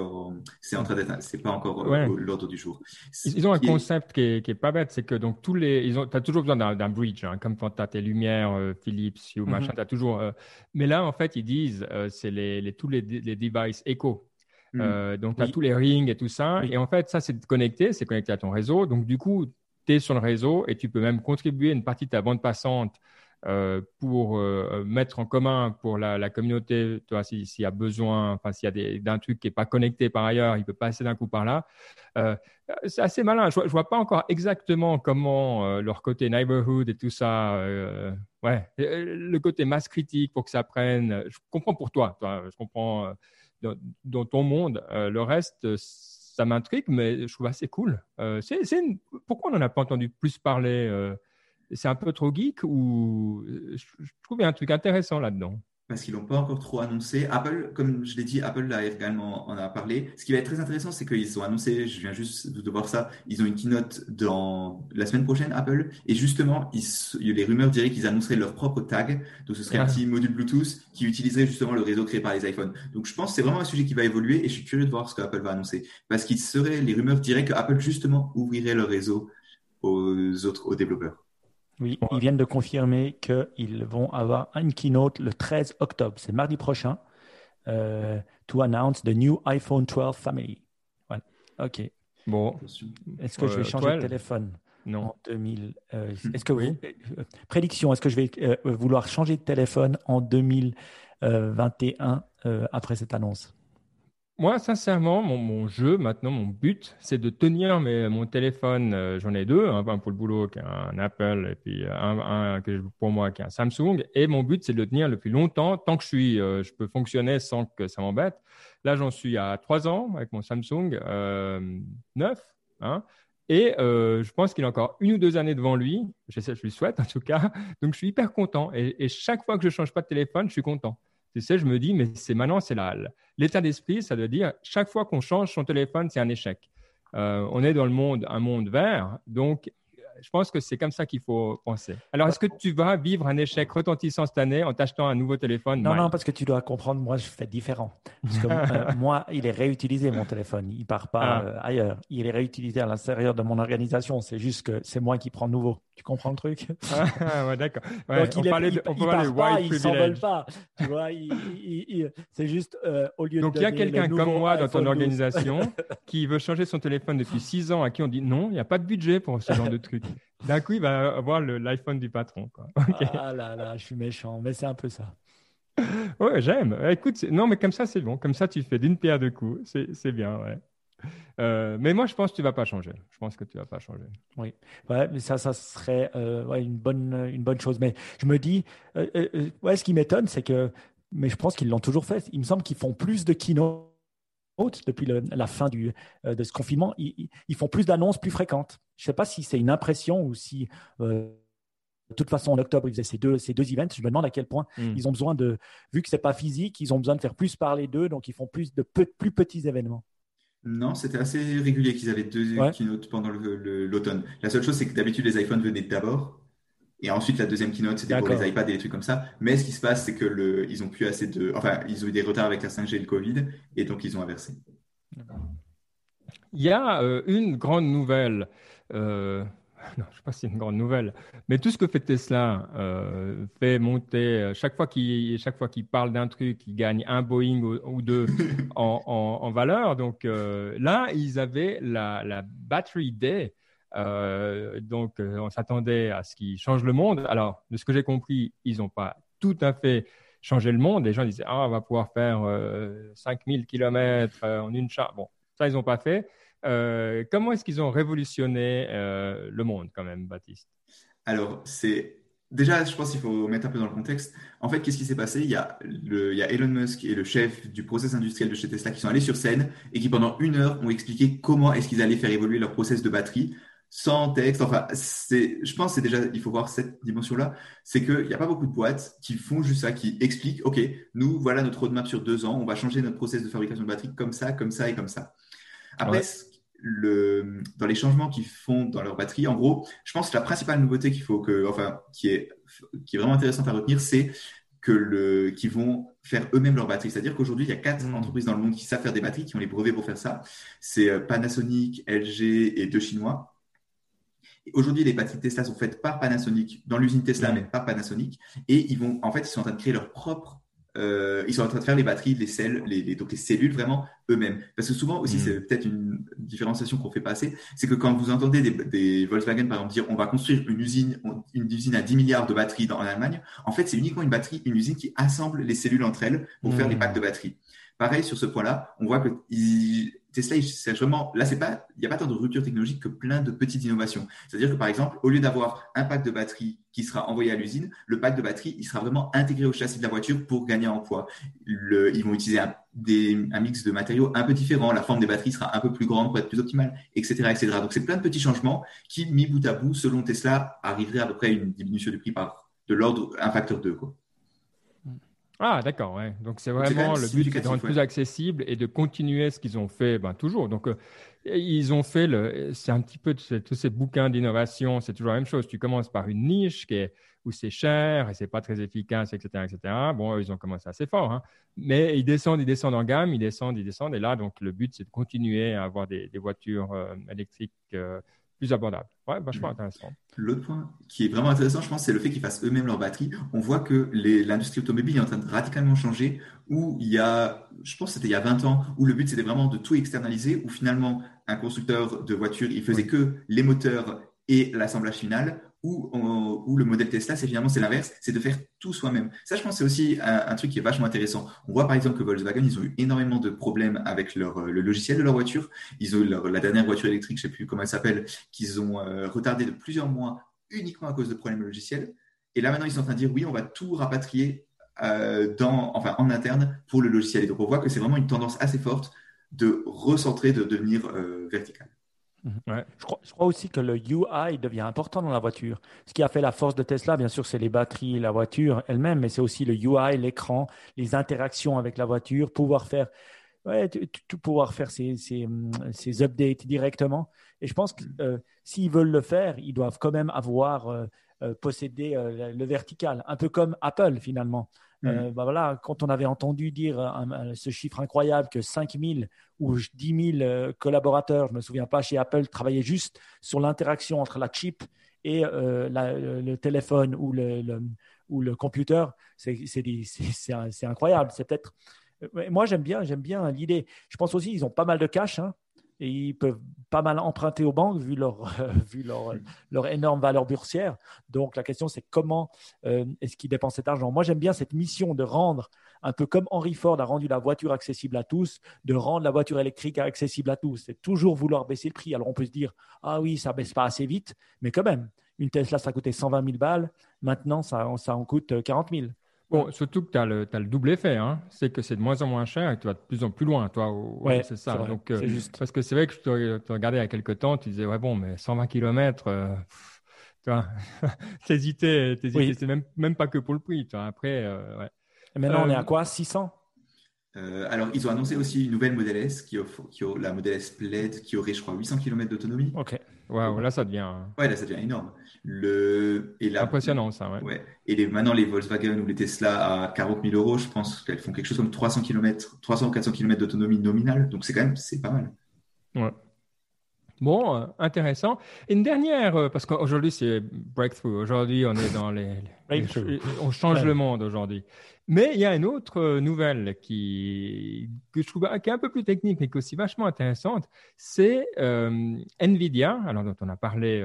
Speaker 3: c'est en train d'être, c'est pas encore euh, l'ordre du jour.
Speaker 1: Ils ont un concept qui est, qui est, pas bête, c'est que donc tous les, ils ont, t'as toujours besoin d'un, bridge, hein, comme quand t'as tes lumières euh, Philips ou machin, mm-hmm. t'as toujours. Euh, mais là, en fait, ils disent, c'est les, les, tous les, les devices éco. Mm. donc, tu as tous les rings et tout ça. Et en fait, ça, c'est connecté, c'est connecté à ton réseau. Donc, du coup, tu es sur le réseau et tu peux même contribuer une partie de ta bande passante euh, pour euh, mettre en commun pour la, communauté, s'il y a besoin, enfin s'il y a d'un truc qui n'est pas connecté par ailleurs, il peut passer d'un coup par là. Euh, c'est assez malin. Je ne vois, pas encore exactement comment leur côté neighborhood et tout ça, ouais, le côté masse critique pour que ça prenne. Je comprends pour toi, toi je comprends dans, dans, ton monde. le reste, ça m'intrigue, mais je trouve assez cool. Euh, pourquoi on n'en a pas entendu plus parler euh, C'est un peu trop geek ou je, je a un truc intéressant là-dedans
Speaker 3: parce qu'ils l'ont pas encore trop annoncé. Apple, comme je l'ai dit, Apple là, également en a parlé. Ce qui va être très intéressant, c'est qu'ils ont annoncé, je viens juste de voir ça, ils ont une keynote dans la semaine prochaine, Apple, et justement, ils, les rumeurs diraient qu'ils annonceraient leur propre tag. Donc, ce serait un petit module Bluetooth qui utiliserait justement le réseau créé par les iPhones. Donc, je pense que c'est vraiment un sujet qui va évoluer et je suis curieux de voir ce que Apple va annoncer. Parce qu'il serait, les rumeurs diraient que Apple justement ouvrirait leur réseau aux autres, aux développeurs.
Speaker 2: Oui, ils viennent de confirmer qu'ils vont avoir une keynote le 13 octobre, c'est mardi prochain, euh, to announce the new iPhone 12 family. Ok.
Speaker 1: Bon.
Speaker 2: Est-ce que je vais euh, changer de téléphone
Speaker 1: non.
Speaker 2: en 2000 euh, Est-ce que oui. prédiction Est-ce que je vais vouloir changer de téléphone en 2021 après cette annonce?
Speaker 1: Moi, sincèrement, mon, jeu, maintenant, mon but, c'est de tenir mon téléphone. Euh, j'en ai deux, un pour le boulot qui est un Apple et puis un, que pour moi qui est un Samsung. Et mon but, c'est de le tenir le plus longtemps, tant que je suis, euh, je peux fonctionner sans que ça m'embête. Là, j'en suis à trois ans avec mon Samsung euh, 9. Hein, et euh, je pense qu'il a encore une ou deux années devant lui. Je, je lui souhaite en tout cas. Donc, je suis hyper content. Et, et chaque fois que je change pas de téléphone, je suis content. Tu sais, je me dis, mais c'est maintenant, c'est l'état d'esprit, ça veut dire chaque fois qu'on change son téléphone, c'est un échec. Euh, on est dans le monde, un monde vert, donc je pense que c'est comme ça qu'il faut penser. Alors, est-ce que tu vas vivre un échec retentissant cette année en t'achetant un nouveau téléphone?
Speaker 2: Non, non, parce que tu dois comprendre, moi, je fais différent. Parce que euh, moi, il est réutilisé, mon téléphone. Il part pas ah. euh, ailleurs. Il est réutilisé à l'intérieur de mon organisation. C'est juste que c'est moi qui prends nouveau. Tu comprends le truc?
Speaker 1: Ah, ouais, D'accord. on il parlait de, on
Speaker 2: il, pas, il s'envole pas. Tu vois, c'est juste euh, au lieu
Speaker 1: Donc,
Speaker 2: il
Speaker 1: y a quelqu'un comme moi dans ton organisation qui veut changer son téléphone depuis six ans, à qui on dit non, il n'y a pas de budget pour ce genre de truc. D'un coup, il va avoir l'iPhone du patron. Quoi.
Speaker 2: Ah là là, je suis méchant, mais c'est un peu ça.
Speaker 1: Ouais, j'aime. Écoute, non, mais comme ça, c'est bon. Comme ça, tu fais d'une pierre deux coups. C'est bien, ouais. Euh, mais moi, je pense que tu vas pas changer. Je pense que tu vas pas changer.
Speaker 2: Oui, ouais, mais ça, ça serait euh, ouais, une bonne, une bonne chose. Mais je me dis, euh, ouais, ce qui m'étonne, c'est que, mais je pense qu'ils l'ont toujours fait. Il me semble qu'ils font plus de keynote depuis la fin du, de ce confinement. Ils, ils font plus d'annonces plus fréquentes. Je ne sais pas si c'est une impression ou si, euh, de toute façon, en octobre, ils faisaient ces deux, ces deux events. Je me demande à quel point hmm. ils ont besoin de, vu que ce n'est pas physique, ils ont besoin de faire plus parler d'eux, donc ils font plus de plus petits événements.
Speaker 3: Non, c'était assez régulier qu'ils avaient deux keynotes pendant l'automne. La seule chose, c'est que d'habitude, les iPhones venaient d'abord. Et ensuite, la deuxième keynote, c'était pour les iPads et les trucs comme ça. Mais ce qui se passe, c'est que le, ils ont plus assez de, enfin, ils ont eu des retards avec la 5G et le Covid, et donc ils ont inversé.
Speaker 1: Il y a euh, une grande nouvelle euh, non, je ne sais pas si c'est une grande nouvelle, mais tout ce que fait Tesla euh, fait monter, euh, chaque fois qu'il qu parle d'un truc, il gagne un Boeing ou, deux en, en, valeur. Donc là, ils avaient la, la Battery Day. donc, on s'attendait à ce qu'ils changent le monde. Alors, de ce que j'ai compris, ils n'ont pas tout à fait changé le monde. Les gens disaient, ah, on va pouvoir faire 5000 km en une charge. Bon, ça, ils n'ont pas fait. Euh, comment est-ce qu'ils ont révolutionné euh, le monde quand même, Baptiste?
Speaker 3: Alors, c'est déjà, je pense qu'il faut mettre un peu dans le contexte. En fait, qu'est-ce qui s'est passé? Il y, a le, il y a Elon Musk et le chef du process industriel de chez Tesla qui sont allés sur scène et qui pendant une heure ont expliqué comment est-ce qu'ils allaient faire évoluer leur process de batterie sans texte. Enfin, c'est, je pense, c'est déjà, il faut voir cette dimension-là. C'est qu'il n'y a pas beaucoup de boîtes qui font juste ça, qui expliquent, OK, nous, voilà notre roadmap sur deux ans, on va changer notre process de fabrication de batterie comme ça, comme ça et comme ça. Après, le, dans les changements qu'ils font dans leur batterie, en gros, je pense que la principale nouveauté qu'il faut que, enfin, qui est, qui est vraiment intéressante à retenir, c'est que le, qu'ils vont faire eux-mêmes leur batterie. C'est-à-dire qu'aujourd'hui, il y a quatre hmm. entreprises dans le monde qui savent faire des batteries, qui ont les brevets pour faire ça. C'est euh, Panasonic, LG et deux Chinois. Aujourd'hui, les batteries Tesla sont faites par Panasonic dans l'usine Tesla, hmm. mais par Panasonic. Et ils vont, en fait, ils sont en train de créer leur propre euh, ils sont en train de faire les batteries, les selles, les, donc les cellules vraiment eux-mêmes. Parce que souvent aussi, mm. c'est peut-être une différenciation qu'on fait pas assez, c'est que quand vous entendez des, Volkswagen par exemple dire on va construire une usine, une usine à 10 milliards de batteries dans, en Allemagne, en fait c'est uniquement une batterie, une usine qui assemble les cellules entre elles pour faire les mm. packs de batteries. Pareil sur ce point-là, on voit que ils, Tesla, c'est vraiment, là, pas, il n'y a pas tant de rupture technologique que plein de petites innovations. C'est-à-dire que, par exemple, au lieu d'avoir un pack de batterie qui sera envoyé à l'usine, le pack de batterie, sera vraiment intégré au châssis de la voiture pour gagner en poids. Ils vont utiliser un, mix de matériaux un peu différent. La forme des batteries sera un peu plus grande pour être plus optimale, etc., etc. Donc, c'est plein de petits changements qui, mis bout à bout, selon Tesla, arriveraient à peu près à une diminution du prix par de l'ordre un facteur 2, quoi.
Speaker 1: Ah, d'accord, ouais. Donc c'est vraiment le but de rendre plus accessible et de continuer ce qu'ils ont fait ben, toujours. Donc euh, ils ont fait le, c'est un petit peu tous ces bouquins d'innovation, c'est toujours la même chose. Tu commences par une niche qui est, où c'est cher et c'est pas très efficace, etc., etc. Bon, ils ont commencé assez fort, hein. mais ils descendent, ils descendent en gamme, ils descendent, ils descendent. Et là, donc le but c'est de continuer à avoir des, voitures euh, électriques euh, plus abordable. Ouais, vachement mm. intéressant.
Speaker 3: L'autre point qui est vraiment intéressant, je pense, c'est le fait qu'ils fassent eux-mêmes leur batterie. On voit que l'industrie automobile est en train de radicalement changer, où il y a, je pense c'était il y a 20 ans, où le but c'était vraiment de tout externaliser, où finalement un constructeur de voiture, il faisait que les moteurs et l'assemblage final. Ou, le modèle Tesla, c'est finalement c'est l'inverse, c'est de faire tout soi-même. Ça, je pense, c'est aussi un, truc qui est vachement intéressant. On voit par exemple que Volkswagen, ils ont eu énormément de problèmes avec leur, le logiciel de leur voiture. Ils ont eu la dernière voiture électrique, je sais plus comment elle s'appelle, qu'ils ont euh, retardé de plusieurs mois uniquement à cause de problèmes logiciels. Et là, maintenant, ils sont en train de dire oui, on va tout rapatrier euh, en interne pour le logiciel. Et donc, on voit que c'est vraiment une tendance assez forte de recentrer, de devenir euh, vertical.
Speaker 2: Mhm. Je, crois, aussi que le UI devient important dans la voiture. Ce qui a fait la force de Tesla, bien sûr, c'est les batteries, la voiture elle-même, mais c'est aussi le UI, l'écran, les interactions avec la voiture, pouvoir faire, tout, pouvoir faire ces, ces, updates directement. Et je pense que euh, s'ils veulent le faire, ils doivent quand même avoir euh, euh, possédé le vertical, un peu comme Apple finalement. Euh, mm. bah voilà, quand on avait entendu dire ce chiffre incroyable que 5000 ou 10 000 euh, collaborateurs, je ne me souviens pas, chez Apple, travaillaient juste sur l'interaction entre la chip et euh, le téléphone ou le, ou le computer, c'est incroyable. C'est peut-être. Moi, j'aime bien, j'aime bien l'idée. Je pense aussi qu'ils ont pas mal de cash. Hein ils peuvent pas mal emprunter aux banques vu leur, vu leur, leur énorme valeur boursière. Donc la question c'est comment euh, est-ce qu'ils dépensent cet argent? Moi j'aime bien cette mission de rendre, un peu comme Henry Ford a rendu la voiture accessible à tous, de rendre la voiture électrique accessible à tous. C'est toujours vouloir baisser le prix. Alors on peut se dire, ah oui, ça baisse pas assez vite, mais quand même, une Tesla ça coûtait 120 000 balles, maintenant ça, ça en coûte 40 000.
Speaker 1: Bon, surtout que tu as, le double effet. Hein. C'est que c'est de moins en moins cher et tu vas de plus en plus loin, toi.
Speaker 2: Oui, c'est ça.
Speaker 1: Donc, euh, juste. Parce que c'est vrai que je te, regardais il y a quelques temps, tu disais, ouais, bon, mais 120 km, euh, tu vois, t'hésitais, c'est même, même pas que pour le prix. Tu Après, euh, ouais.
Speaker 2: Et maintenant, on est à quoi? 600
Speaker 3: euh, alors, ils ont annoncé aussi une nouvelle Model S, qui, qui la Model S Plaid, qui aurait, je crois, 800 km d'autonomie.
Speaker 1: Ok. Ouais, là, ça devient.
Speaker 3: Ouais, là, ça devient énorme. Le...
Speaker 1: Et Impressionnant, ça, ouais.
Speaker 3: ouais. Et les... maintenant, les Volkswagen ou les Tesla à 40 000 euros, je pense qu'elles font quelque chose comme 300 km, 300 ou 400 km d'autonomie nominale. Donc, c'est quand même, c'est pas mal.
Speaker 1: Ouais. Bon, euh, intéressant. Une dernière, euh, parce qu'aujourd'hui c'est breakthrough. Aujourd'hui, on est dans les, on change le monde aujourd'hui. Mais il y a une autre euh, nouvelle qui que je trouve qui est un peu plus technique mais qui est aussi vachement intéressante. C'est Nvidia, alors dont on a parlé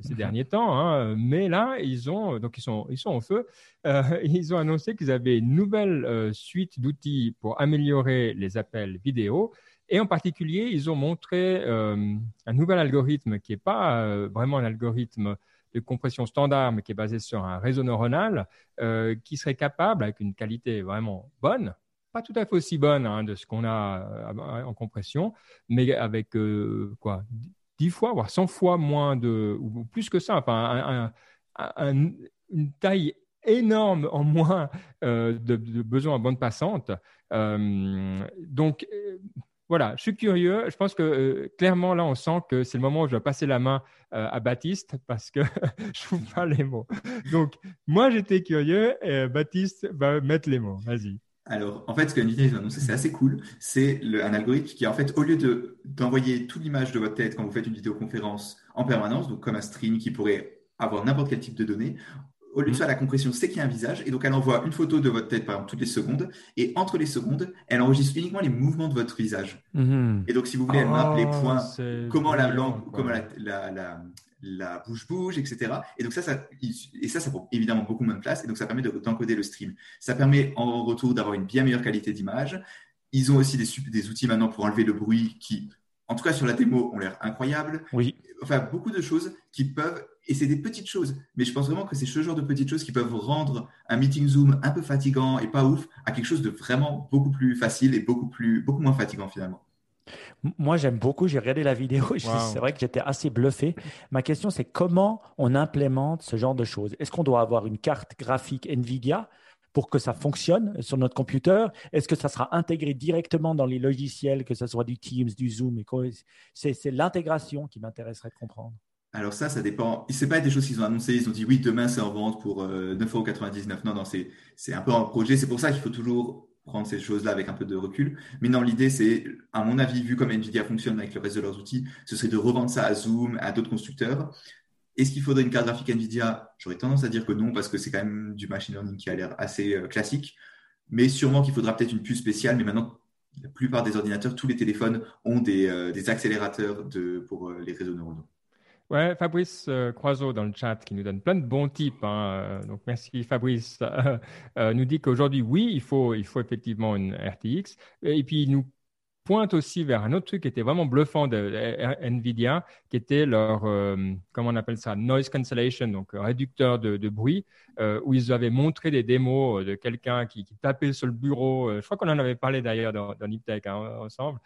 Speaker 1: ces mhm. derniers temps. Hein, mais là, ils ont donc ils sont ils sont en feu. ils ont annoncé qu'ils avaient une nouvelle suite d'outils pour améliorer les appels vidéo. Et en particulier, ils ont montré euh, un nouvel algorithme qui n'est pas euh, vraiment un algorithme de compression standard, mais qui est basé sur un réseau neuronal, euh, qui serait capable, avec une qualité vraiment bonne, pas tout à fait aussi bonne hein, de ce qu'on a en compression, mais avec quoi 10 fois, voire 100 fois moins de, ou plus que ça, enfin, une taille énorme en moins de, de, besoin en bande passante. donc, voilà, je suis curieux. Je pense que euh, clairement, là, on sent que c'est le moment où je vais passer la main euh, à Baptiste parce que je ne trouve pas les mots. Donc, moi, j'étais curieux et Baptiste va mettre les mots. Vas-y.
Speaker 3: Alors, en fait, ce que Nvidia a annoncé, c'est assez cool. C'est un algorithme qui, en fait, au lieu d'envoyer toute l'image de votre tête quand vous faites une vidéoconférence en permanence, donc comme un stream qui pourrait avoir n'importe quel type de données, au lieu de faire la compression, c'est qu'il y a un visage. Et donc, elle envoie une photo de votre tête, par exemple, toutes les secondes. Et entre les secondes, elle enregistre uniquement les mouvements de votre visage. Mhm. Et donc, si vous voulez, elle mappe les oh, points, comment la langue, comment la, bouche bouge, etc. Et donc, ça, ça, et ça, ça prend évidemment beaucoup moins de place. Et donc, ça permet d'encoder le stream. Ça permet en retour d'avoir une bien meilleure qualité d'image. Ils ont aussi des, des outils maintenant pour enlever le bruit qui, en tout cas sur la démo, ont l'air incroyables.
Speaker 2: Oui.
Speaker 3: Enfin, beaucoup de choses qui peuvent et c'est des petites choses, mais je pense vraiment que c'est ce genre de petites choses qui peuvent rendre un meeting Zoom un peu fatigant et pas ouf à quelque chose de vraiment beaucoup plus facile et beaucoup, plus, beaucoup moins fatigant finalement.
Speaker 2: Moi, j'aime beaucoup. J'ai regardé la vidéo. C'est vrai que j'étais assez bluffé. Ma question, c'est comment on implémente ce genre de choses? Est-ce qu'on doit avoir une carte graphique NVIDIA pour que ça fonctionne sur notre computer? Est-ce que ça sera intégré directement dans les logiciels, que ce soit du Teams, du Zoom C'est l'intégration qui m'intéresserait de comprendre.
Speaker 3: Alors ça, ça dépend. C'est pas des choses qu'ils ont annoncées. Ils ont dit oui, demain c'est en vente pour 9,99€. Euh, non, non, c'est un peu un projet. C'est pour ça qu'il faut toujours prendre ces choses-là avec un peu de recul. Mais non, l'idée c'est, à mon avis, vu comme Nvidia fonctionne avec le reste de leurs outils, ce serait de revendre ça à Zoom, à d'autres constructeurs. Est-ce qu'il faudrait une carte graphique Nvidia? J'aurais tendance à dire que non, parce que c'est quand même du machine learning qui a l'air assez euh, classique. Mais sûrement qu'il faudra peut-être une puce spéciale. Mais maintenant, la plupart des ordinateurs, tous les téléphones ont des, euh, accélérateurs pour les réseaux neuronaux.
Speaker 1: Ouais, Fabrice euh, Croiseau dans le chat qui nous donne plein de bons tips. Hein, donc merci Fabrice. nous dit qu'aujourd'hui, oui, il faut, il faut effectivement une RTX. Et puis il nous pointe aussi vers un autre truc qui était vraiment bluffant de, Nvidia, qui était leur, euh, comment on appelle ça, noise cancellation, donc réducteur de, bruit, euh, où ils avaient montré des démos de quelqu'un qui, tapait sur le bureau. Euh, je crois qu'on en avait parlé d'ailleurs dans, dans Niptech hein, ensemble,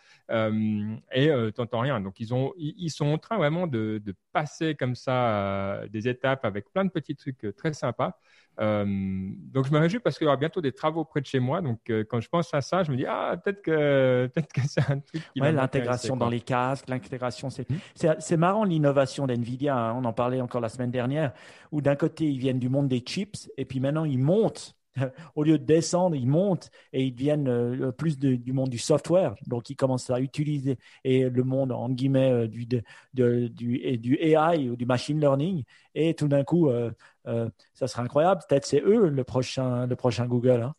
Speaker 1: et t'entends rien. Donc ils, sont en train vraiment de, de passer comme ça des étapes avec plein de petits trucs très sympas. Euh, donc je me réjouis parce qu'il y aura bientôt des travaux près de chez moi. Donc euh, quand je pense à ça, je me dis ah peut-être que peut-être que c'est un truc.
Speaker 2: Qui ouais, l'intégration dans les casques, l'intégration, c'est mmh. c'est marrant l'innovation d'Nvidia. Hein. on en parlait encore la semaine dernière, où d'un côté ils viennent du monde des chips et puis maintenant ils montent au lieu de descendre, ils montent et ils deviennent euh, plus du monde du software. Donc, ils commencent à utiliser et le monde, en guillemets, euh, du, du, du, AI ou du machine learning. Et tout d'un coup, euh, ça serait incroyable. Peut-être c'est eux le prochain, le prochain Google. Hein.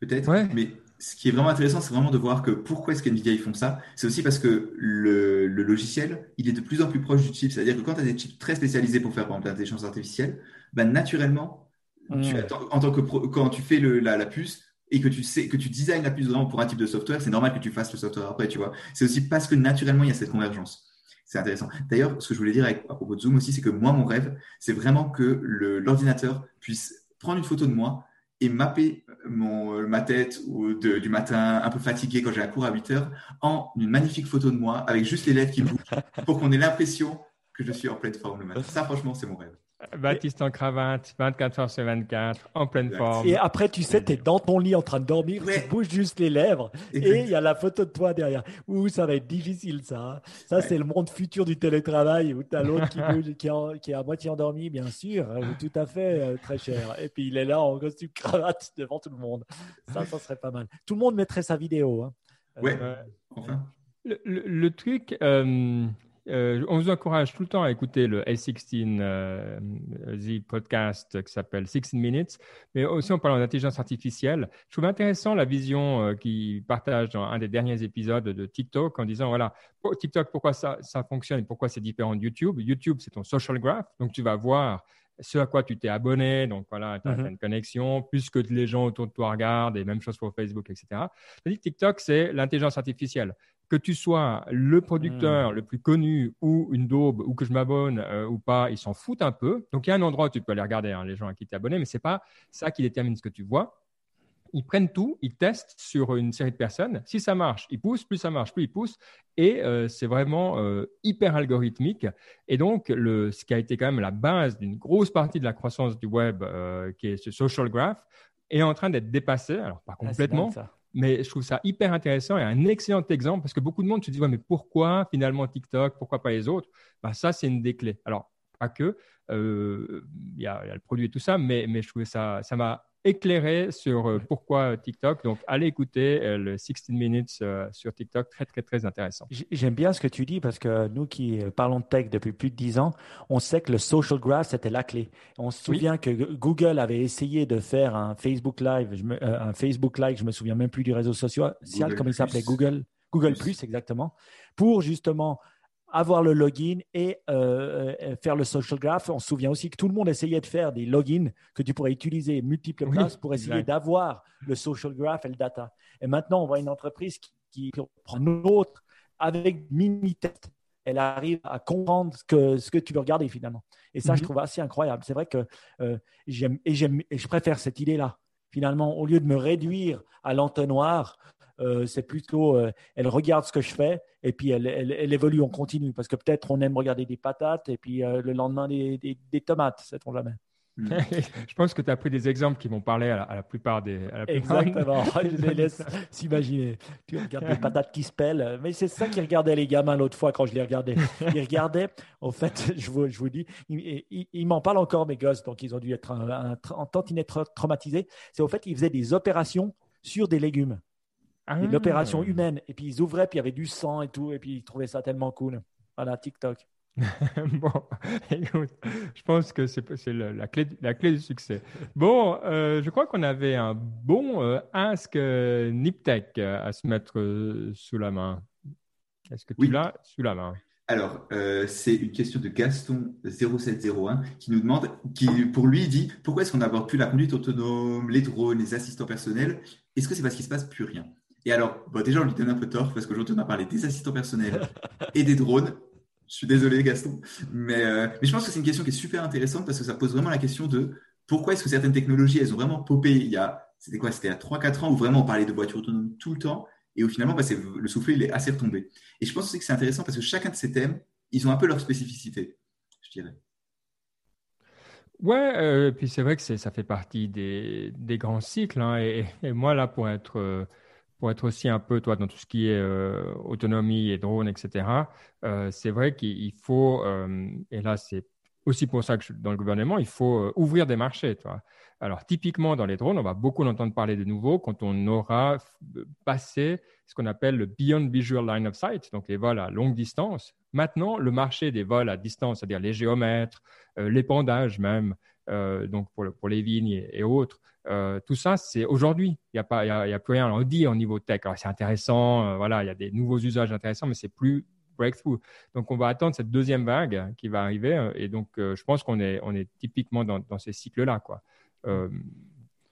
Speaker 3: Peut-être, mais ce qui est vraiment intéressant, c'est vraiment de voir que pourquoi est-ce qu'NVIDIA ils font ça. C'est aussi parce que le, le, logiciel, il est de plus en plus proche du chip. C'est-à-dire que quand tu as des chips très spécialisés pour faire, par exemple, l'intelligence artificielle, ben, naturellement, en tant que quand tu fais le, la, puce et que tu sais que tu designes la puce vraiment pour un type de software, c'est normal que tu fasses le software après, tu vois. C'est aussi parce que naturellement il y a cette convergence. C'est intéressant. D'ailleurs, ce que je voulais dire avec, à propos de Zoom aussi, c'est que moi, mon rêve, c'est vraiment que l'ordinateur puisse prendre une photo de moi et mapper mon, ma tête ou du matin un peu fatigué quand j'ai un cours à 8 heures en une magnifique photo de moi avec juste les lèvres qui bougent pour qu'on ait l'impression que je suis en pleine forme le matin. Ça, franchement, c'est mon rêve.
Speaker 1: Baptiste en cravate, 24 heures sur 24, en pleine forme.
Speaker 2: Et après, tu sais, tu es dans ton lit en train de dormir, tu bouges juste les lèvres et il y a la photo de toi derrière. Ouh, ça va être difficile, ça. Hein. Ça, c'est le monde futur du télétravail où tu as l'autre qui bouge, qui, est à moitié endormi, bien sûr, hein, tout à fait euh, très cher. Et puis, il est là en costume cravate devant tout le monde. Ça, ça serait pas mal. Tout le monde mettrait sa vidéo. Hein.
Speaker 3: Ouais, enfin.
Speaker 1: Le, truc. Euh, euh, on vous encourage tout le temps à écouter le S16 euh, Z podcast qui s'appelle 16 Minutes, mais aussi on parle d'intelligence artificielle. Je trouve intéressant la vision euh, qu'il partage dans un des derniers épisodes de TikTok en disant voilà, TikTok, pourquoi ça, ça fonctionne et pourquoi c'est différent de YouTube? YouTube, c'est ton social graph, donc tu vas voir ce à quoi tu t'es abonné, donc voilà, tu as, mm-hmm. une connexion, plus que les gens autour de toi regardent, et même chose pour Facebook, etc. TikTok, c'est l'intelligence artificielle que tu sois le producteur hmm. le plus connu ou une daube ou que je m'abonne euh, ou pas, ils s'en foutent un peu. Donc il y a un endroit où tu peux aller regarder hein, les gens à qui tu es abonné, mais c'est pas ça qui détermine ce que tu vois. Ils prennent tout, ils testent sur une série de personnes. Si ça marche, ils poussent. Plus ça marche, plus ils poussent. Et euh, c'est vraiment euh, hyper algorithmique. Et donc, le, ce qui a été quand même la base d'une grosse partie de la croissance du web, qui est ce social graph, est en train d'être dépassé. Alors, pas ah, complètement, mais je trouve ça hyper intéressant et un excellent exemple parce que beaucoup de monde se dit ouais, mais pourquoi finalement TikTok, pourquoi pas les autres? Bah, Ça, c'est une des clés. Alors, pas que, euh, il y, a le produit et tout ça, mais, mais je trouvais ça, ça m'a éclairé sur euh, pourquoi TikTok. Donc, allez écouter euh, le 16 Minutes euh, sur TikTok, très, très, très intéressant.
Speaker 2: J'aime bien ce que tu dis parce que nous qui parlons de tech depuis plus de 10 ans, on sait que le social graph, c'était la clé. On se souvient que Google avait essayé de faire un Facebook Live, je me, un Facebook Live, je me souviens même plus du réseau social, comment il s'appelait? Google. Google Plus, exactement, pour justement avoir le login et euh, euh, faire le social graph. On se souvient aussi que tout le monde essayait de faire des logins que tu pourrais utiliser multiples places pour essayer d'avoir le social graph et le data. Et maintenant, on voit une entreprise qui, prend une autre avec mini-test. Elle arrive à comprendre ce que, ce que tu veux regarder finalement. Et ça, je mhm. trouve assez incroyable. C'est vrai que euh, j'aime et, et je préfère cette idée-là. Finalement, au lieu de me réduire à l'entonnoir, euh, c'est plutôt, euh, elle regarde ce que je fais et puis elle, elle, évolue, on continue. Parce que peut-être on aime regarder des patates et puis euh, le lendemain des, des, tomates, sait-on jamais.
Speaker 1: Hmm. je pense que tu as pris des exemples qui vont parler à la, plupart des.
Speaker 2: Exactement, je les laisse s'imaginer. Tu regardes des patates qui se pellent. Mais c'est ça qu'ils regardaient les gamins l'autre fois quand je les regardais. Ils regardaient, en fait, je vous, je vous dis, ils, m'en parlent encore, mes gosses, donc ils ont dû être un, un, tantinet traumatisés. C'est au fait qu'ils faisaient des opérations sur des légumes. Ah. L'opération humaine. Et puis ils ouvraient, puis il y avait du sang et tout, et puis ils trouvaient ça tellement cool. Voilà, TikTok.
Speaker 1: bon, écoute, je pense que c'est la, clé, la clé du succès. Bon, euh, je crois qu'on avait un bon euh, Ask Niptech à se mettre euh, sous la main. Est-ce que tu l'as sous la main?
Speaker 3: Alors, euh, c'est une question de Gaston0701 qui nous demande, qui pour lui dit, pourquoi est-ce qu'on n'aborde plus la conduite autonome, les drones, les assistants personnels? Est-ce que c'est parce qu'il se passe plus rien? Et alors, déjà, on lui donne un peu tort parce qu'aujourd'hui, on a parlé des assistants personnels et des drones. Je suis désolé, Gaston, mais, euh, mais je pense que c'est une question qui est super intéressante parce que ça pose vraiment la question de pourquoi est-ce que certaines technologies, elles ont vraiment popé il y a, c'était quoi C'était a 3-4 ans où vraiment on parlait de voitures autonomes tout le temps et où finalement, bah, le soufflet, il est assez retombé. Et je pense aussi que c'est intéressant parce que chacun de ces thèmes, ils ont un peu leur spécificité, je dirais.
Speaker 1: Ouais, euh, puis c'est vrai que ça fait partie des, des grands cycles. Hein, et, moi, là, pour être, euh, pour être aussi un peu, toi, dans tout ce qui est euh, autonomie et drone, etc., c'est vrai qu'il faut, et là, c'est aussi pour ça que dans le gouvernement, il faut ouvrir des marchés. Toi. Alors, typiquement, dans les drones, on va beaucoup entendre parler de nouveau quand on aura passé ce qu'on appelle le Beyond Visual Line of Sight, donc les vols à longue distance. Maintenant, le marché des vols à distance, c'est-à-dire les géomètres, euh, les pendages même, euh, donc pour, les vignes et, autres, euh, tout ça, c'est aujourd'hui. Il n'y a, pas, a, plus rien à en dire au niveau tech. c'est intéressant, voilà, il y a des nouveaux usages intéressants, mais c'est plus breakthrough. Donc, on va attendre cette deuxième vague qui va arriver. Et donc, je pense qu'on est, on est typiquement dans, dans ces cycles-là. Quoi. Euh,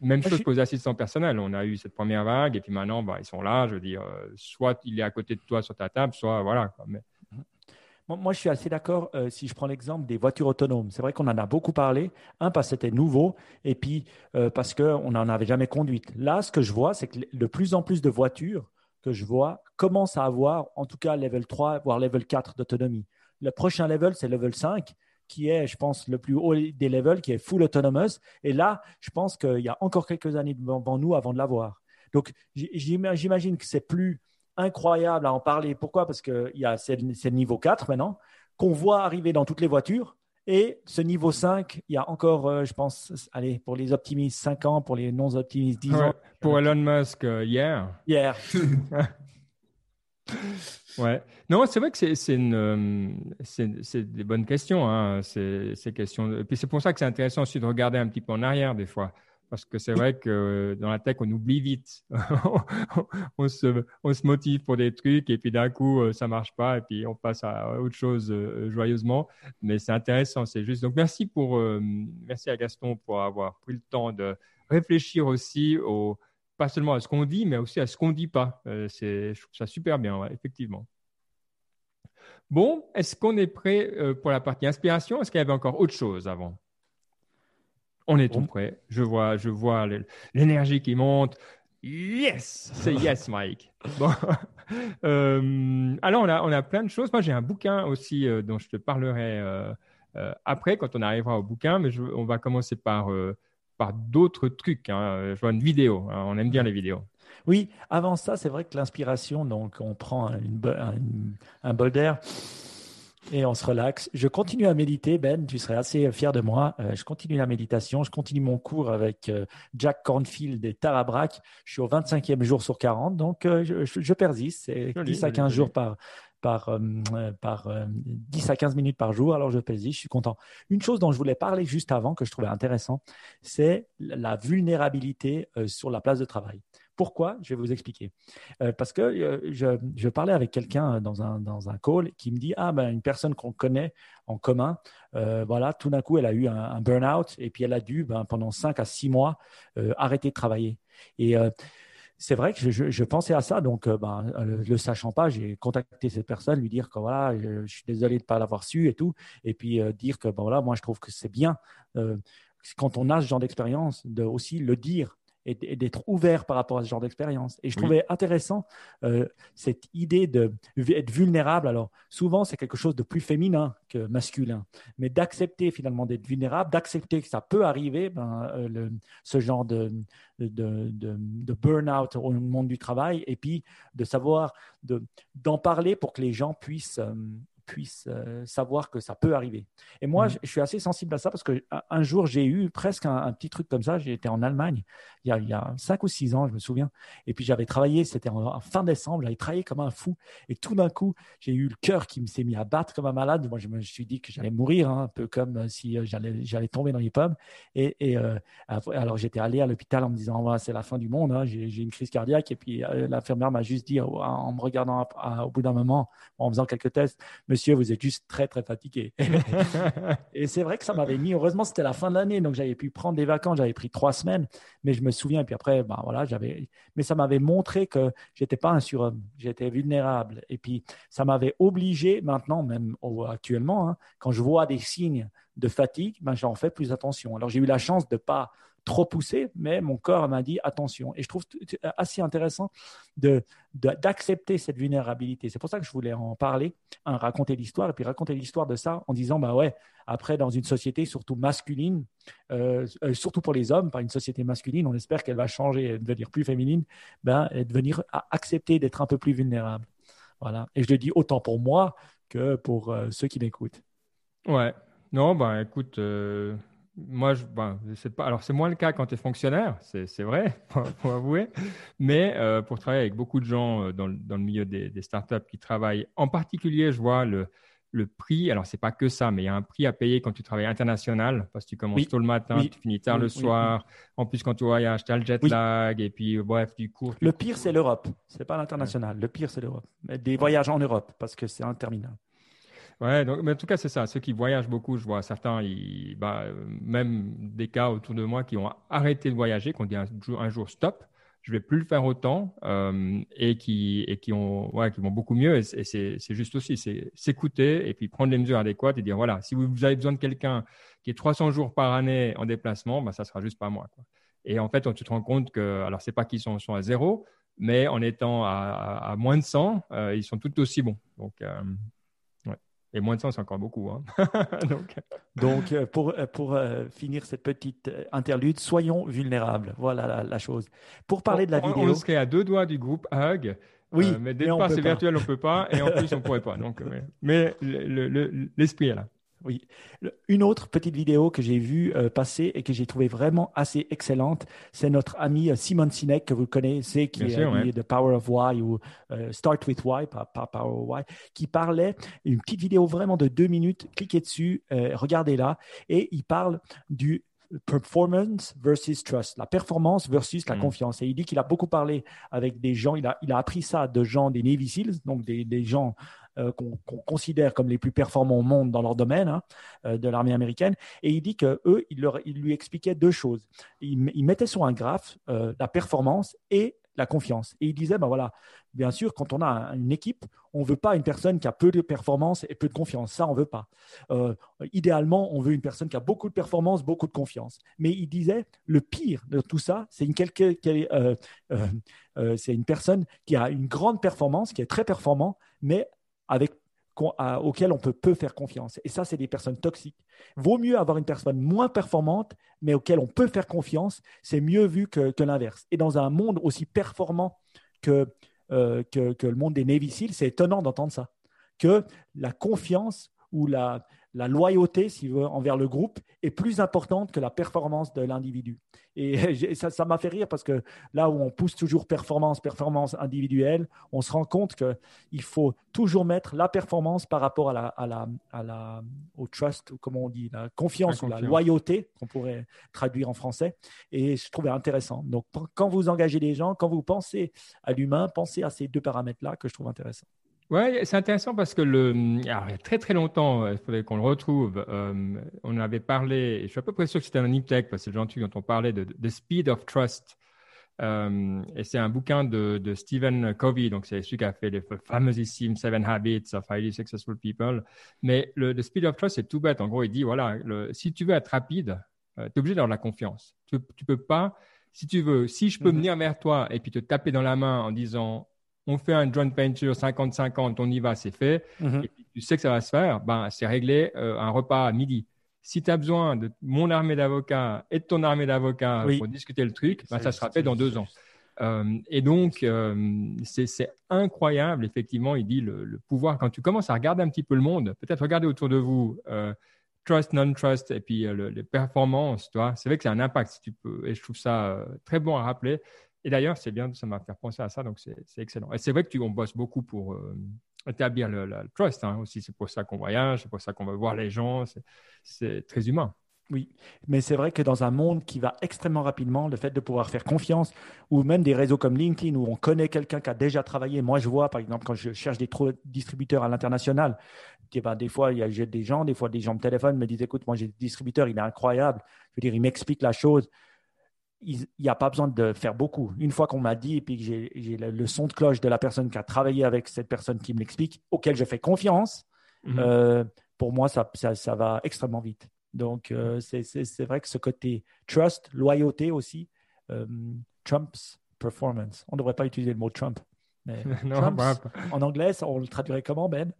Speaker 1: même chose qu'aux assistants personnels. On a eu cette première vague et puis maintenant, bah, ils sont là. Je veux dire, euh, soit il est à côté de toi sur ta table, soit voilà. Mais...
Speaker 2: Moi, je suis assez d'accord euh, si je prends l'exemple des voitures autonomes. C'est vrai qu'on en a beaucoup parlé. Un, parce que c'était nouveau, et puis parce qu'on n'en avait jamais conduite. Là, ce que je vois, c'est que de plus en plus de voitures que je vois commencent à avoir, en tout cas, level 3, voire level 4 d'autonomie. Le prochain level, c'est level 5 qui est, je pense, le plus haut des levels, qui est full autonomous. Et là, je pense qu'il y a encore quelques années devant nous avant de l'avoir. Donc, j'imagine que c'est plus incroyable à en parler. Pourquoi? Parce que c'est le niveau 4 maintenant, qu'on voit arriver dans toutes les voitures. Et ce niveau 5, il y a encore, euh, je pense, allez, pour les optimistes, 5 ans, pour les non-optimistes, 10 ans.
Speaker 1: Pour Elon Musk, euh, hier.
Speaker 2: Hier.
Speaker 1: Ouais. Non, c'est vrai que c'est euh, des bonnes questions. Hein, ces, questions. Et puis c'est pour ça que c'est intéressant aussi de regarder un petit peu en arrière des fois. Parce que c'est vrai que dans la tech, on oublie vite. on, se, motive pour des trucs et puis d'un coup, euh, ça marche pas et puis on passe à autre chose euh, joyeusement. Mais c'est intéressant, c'est juste. Donc merci pour, merci à Gaston pour avoir pris le temps de réfléchir aussi au, pas seulement à ce qu'on dit, mais aussi à ce qu'on ne dit pas. Euh, je trouve ça super bien, effectivement. Bon, est-ce qu'on est prêt euh, pour la partie inspiration? Est-ce qu'il y avait encore autre chose avant? On est tout prêt. Je vois, je vois l'énergie qui monte. Yes, c'est yes, Mike. Bon. Euh, alors, on a, on a plein de choses. Moi, j'ai un bouquin aussi dont je te parlerai après quand on arrivera au bouquin, mais on va commencer par par d'autres trucs. Hein. Je vois une vidéo. Hein. On aime bien les vidéos.
Speaker 2: Oui, avant ça, c'est vrai que l'inspiration, donc on prend un bol d'air et on se relaxe. Je continue à méditer, Ben, tu serais assez fier de moi. Euh, je continue la méditation, je continue mon cours avec euh, Jack Cornfield et Tara Brach. Je suis au 25e jour sur 40, donc euh, je, persiste. C'est 10 à 15 jours par, par, euh, par 10 à 15 minutes par jour. Alors je pèse, je suis content. Une chose dont je voulais parler juste avant, que je trouvais intéressant, c'est la vulnérabilité euh, sur la place de travail. Pourquoi Je vais vous expliquer. parce que je, je, parlais avec quelqu'un dans un, dans un call qui me dit Ah, ben, une personne qu'on connaît en commun, voilà, tout d'un coup, elle a eu un, burn-out et puis elle a dû, ben, pendant 5 à 6 mois, arrêter de travailler. Et c'est vrai que je, pensais à ça, donc euh, ben, euh, le, sachant pas, j'ai contacté cette personne, lui dire que voilà, je, suis désolé de ne pas l'avoir su et tout, et puis euh, dire que ben, voilà, moi je trouve que c'est bien quand on a ce genre d'expérience de aussi le dire et, d'être ouvert par rapport à ce genre d'expérience. Et je trouvais intéressant euh, cette idée d'être vulnérable. Alors, souvent, c'est quelque chose de plus féminin que masculin, mais d'accepter finalement d'être vulnérable, d'accepter que ça peut arriver, ben, euh, ce genre de, de, de, burn-out au monde du travail, et puis de savoir d'en parler pour que les gens puissent, euh, puisse euh, savoir que ça peut arriver. Et moi, mm. je, suis assez sensible à ça parce que un, jour, j'ai eu presque un, petit truc comme ça. J'étais en Allemagne il y, a, il y, a, cinq ou six ans, je me souviens. Et puis j'avais travaillé, c'était en, fin décembre, j'avais travaillé comme un fou. Et tout d'un coup, j'ai eu le cœur qui me s'est mis à battre comme un malade. Moi, je me suis dit que j'allais mourir, hein, un peu comme euh, si euh, j'allais tomber dans les pommes. Et, et alors, j'étais allé à l'hôpital en me disant, voilà, c'est la fin du monde, hein, j'ai une crise cardiaque. Et puis l'infirmière m'a juste dit, en me regardant au bout d'un moment, en faisant quelques tests, monsieur, vous êtes juste très, très fatigué. et c'est vrai que ça m'avait mis, heureusement, c'était la fin de l'année, donc j'avais pu prendre des vacances, j'avais pris trois semaines, mais je me souviens, et puis après, ben voilà, j'avais, mais ça m'avait montré que j'étais pas un surhomme, j'étais vulnérable. Et puis, ça m'avait obligé, maintenant, même actuellement, hein, quand je vois des signes de fatigue, ben, j'en fais plus attention. Alors, j'ai eu la chance de pas trop poussé, mais mon corps m'a dit attention. Et je trouve assez intéressant de, d'accepter cette vulnérabilité. C'est pour ça que je voulais en parler, hein, raconter l'histoire, et puis raconter l'histoire de ça en disant, bah ouais, après, dans une société surtout masculine, euh, euh, surtout pour les hommes, pas une société masculine, on espère qu'elle va changer, devenir plus féminine, ben, et devenir accepter d'être un peu plus vulnérable. Voilà. Et je le dis autant pour moi que pour euh, ceux qui m'écoutent.
Speaker 1: Ouais. Non, ben écoute, moi, je, ben, pas, alors c'est moins le cas quand tu es fonctionnaire, c'est vrai, faut, avouer, mais euh, pour travailler avec beaucoup de gens euh, dans, dans, le milieu des, des, startups qui travaillent, en particulier, je vois le, le prix, alors c'est pas que ça, mais il y a un prix à payer quand tu travailles international, parce que tu commences tôt le matin, tu finis tard le soir, en plus quand tu voyages, tu as le jet lag, et puis bref, du coup.
Speaker 2: Le pire, c'est l'Europe, c'est pas l'international, le pire, c'est l'Europe, des voyages en Europe, parce que c'est interminable.
Speaker 1: Ouais, donc, mais en tout cas, c'est ça. Ceux qui voyagent beaucoup, je vois certains, bah, même des cas autour de moi qui ont arrêté de voyager, qui ont dit un jour, stop, je vais plus le faire autant, euh, et qui et qui ont, ouais, qui vont beaucoup mieux. Et, c'est juste aussi, c'est s'écouter et puis prendre les mesures adéquates et dire voilà, si vous, avez besoin de quelqu'un qui est 300 jours par année en déplacement, bah, ça sera juste pas moi. Et en fait, on, tu te rends compte que, alors c'est pas qu'ils sont, à zéro, mais en étant à, moins de 100, euh, ils sont tout aussi bons. Donc euh, et moins de 100, c'est encore beaucoup. Hein.
Speaker 2: Donc, Donc euh, pour, euh, pour euh, finir cette petite interlude, soyons vulnérables. Voilà la, chose. Pour parler de la vidéo.
Speaker 1: On serait à deux doigts du groupe Hug. Oui, mais dès que c'est virtuel, on ne peut pas. Et en plus, on ne pourrait pas. Donc, mais, l'esprit est là.
Speaker 2: Oui. Une autre petite vidéo que j'ai vue euh, passer et que j'ai trouvé vraiment assez excellente, c'est notre ami euh, Simon Sinek que vous connaissez, qui est de Power of Why ou euh, Start with Why, pas, Power of Why, qui parlait une petite vidéo vraiment de deux minutes. Cliquez dessus, regardez-la, et il parle du performance versus trust, la performance versus la mm. confiance. Et il dit qu'il a beaucoup parlé avec des gens, il a, il a appris ça de gens des Navy Seals, donc des, des gens euh, qu'on considère comme les plus performants au monde dans leur domaine hein, euh, de l'armée américaine. Et il dit que eux, leur, il lui expliquait deux choses. Il, il mettait sur un graphe euh, la performance et la confiance. Et il disait, ben voilà, bien sûr, quand on a une équipe, on ne veut pas une personne qui a peu de performance et peu de confiance. Ça, on ne veut pas. idéalement, on veut une personne qui a beaucoup de performance, beaucoup de confiance. Mais il disait, le pire de tout ça, c'est une, une personne qui a une grande performance, qui est très performant, mais avec auxquelles on peut peu faire confiance. Et ça, c'est des personnes toxiques. Vaut mieux avoir une personne moins performante, mais auquel on peut faire confiance. C'est mieux vu que, l'inverse. Et dans un monde aussi performant euh, que, que, le monde des Navy Seals, c'est étonnant d'entendre ça. Que la confiance ou la, la loyauté, si veut, envers le groupe est plus importante que la performance de l'individu. Et ça, m'a fait rire parce que là où on pousse toujours performance, performance individuelle, on se rend compte qu'il faut toujours mettre la performance par rapport à la, à la, à la, au trust, ou comment on dit, la confiance, la ou la loyauté, qu'on pourrait traduire en français. Et je trouvais intéressant. Donc, quand vous engagez des gens, quand vous pensez à l'humain, pensez à ces deux paramètres-là que je trouve intéressants.
Speaker 1: Oui, c'est intéressant parce que le, il y a très très longtemps, euh, il faudrait qu'on le retrouve. Euh, on avait parlé, et je suis à peu près sûr que c'était un Tech parce que c'est le gentil dont on parlait de, The Speed of Trust. Euh, et c'est un bouquin de, de, Stephen Covey, donc c'est celui qui a fait les fameusissimes Seven Habits of Highly Successful People. Mais le The Speed of Trust, c'est tout bête. En gros, il dit voilà, le, si tu veux être rapide, tu es obligé d'avoir la confiance. Tu, tu peux pas, si tu veux, si je peux mm-hmm. venir vers toi et puis te taper dans la main en disant on fait un joint venture 50-50, on y va, c'est fait, mhm. et tu sais que ça va se faire, ben, c'est réglé euh, un repas à midi. Si tu as besoin de mon armée d'avocats et de ton armée d'avocats pour discuter le truc, ben, ça sera fait dans deux ans. Euh, et donc, euh, c'est incroyable, effectivement, il dit le, pouvoir, quand tu commences à regarder un petit peu le monde, peut-être regarder autour de vous, trust, non-trust, et puis les performances, c'est vrai que c'est un impact, si tu peux, et je trouve ça très bon à rappeler. Et d'ailleurs, c'est bien, ça m'a fait penser à ça, donc c'est excellent. Et c'est vrai que tu, on bosse beaucoup pour euh, établir le, trust hein, aussi. C'est pour ça qu'on voyage, c'est pour ça qu'on va voir les gens. C'est très humain.
Speaker 2: Oui, mais c'est vrai que dans un monde qui va extrêmement rapidement, le fait de pouvoir faire confiance, ou même des réseaux comme LinkedIn où on connaît quelqu'un qui a déjà travaillé. Moi, je vois, par exemple, quand je cherche des distributeurs à l'international, ben, des fois, a des gens, des fois, des gens me téléphonent, me disent, écoute, moi, j'ai des distributeurs, il est incroyable. Je veux dire, il m'explique la chose. Il n'y a pas besoin de faire beaucoup. Une fois qu'on m'a dit, et puis que j'ai le, son de cloche de la personne qui a travaillé avec cette personne qui me l'explique, auquel je fais confiance, mhm. euh, pour moi, ça, ça va extrêmement vite. Donc, euh, c'est vrai que ce côté trust, loyauté aussi, euh, Trump's performance. On ne devrait pas utiliser le mot Trump. Mais en anglais, on le traduirait comment, Ben?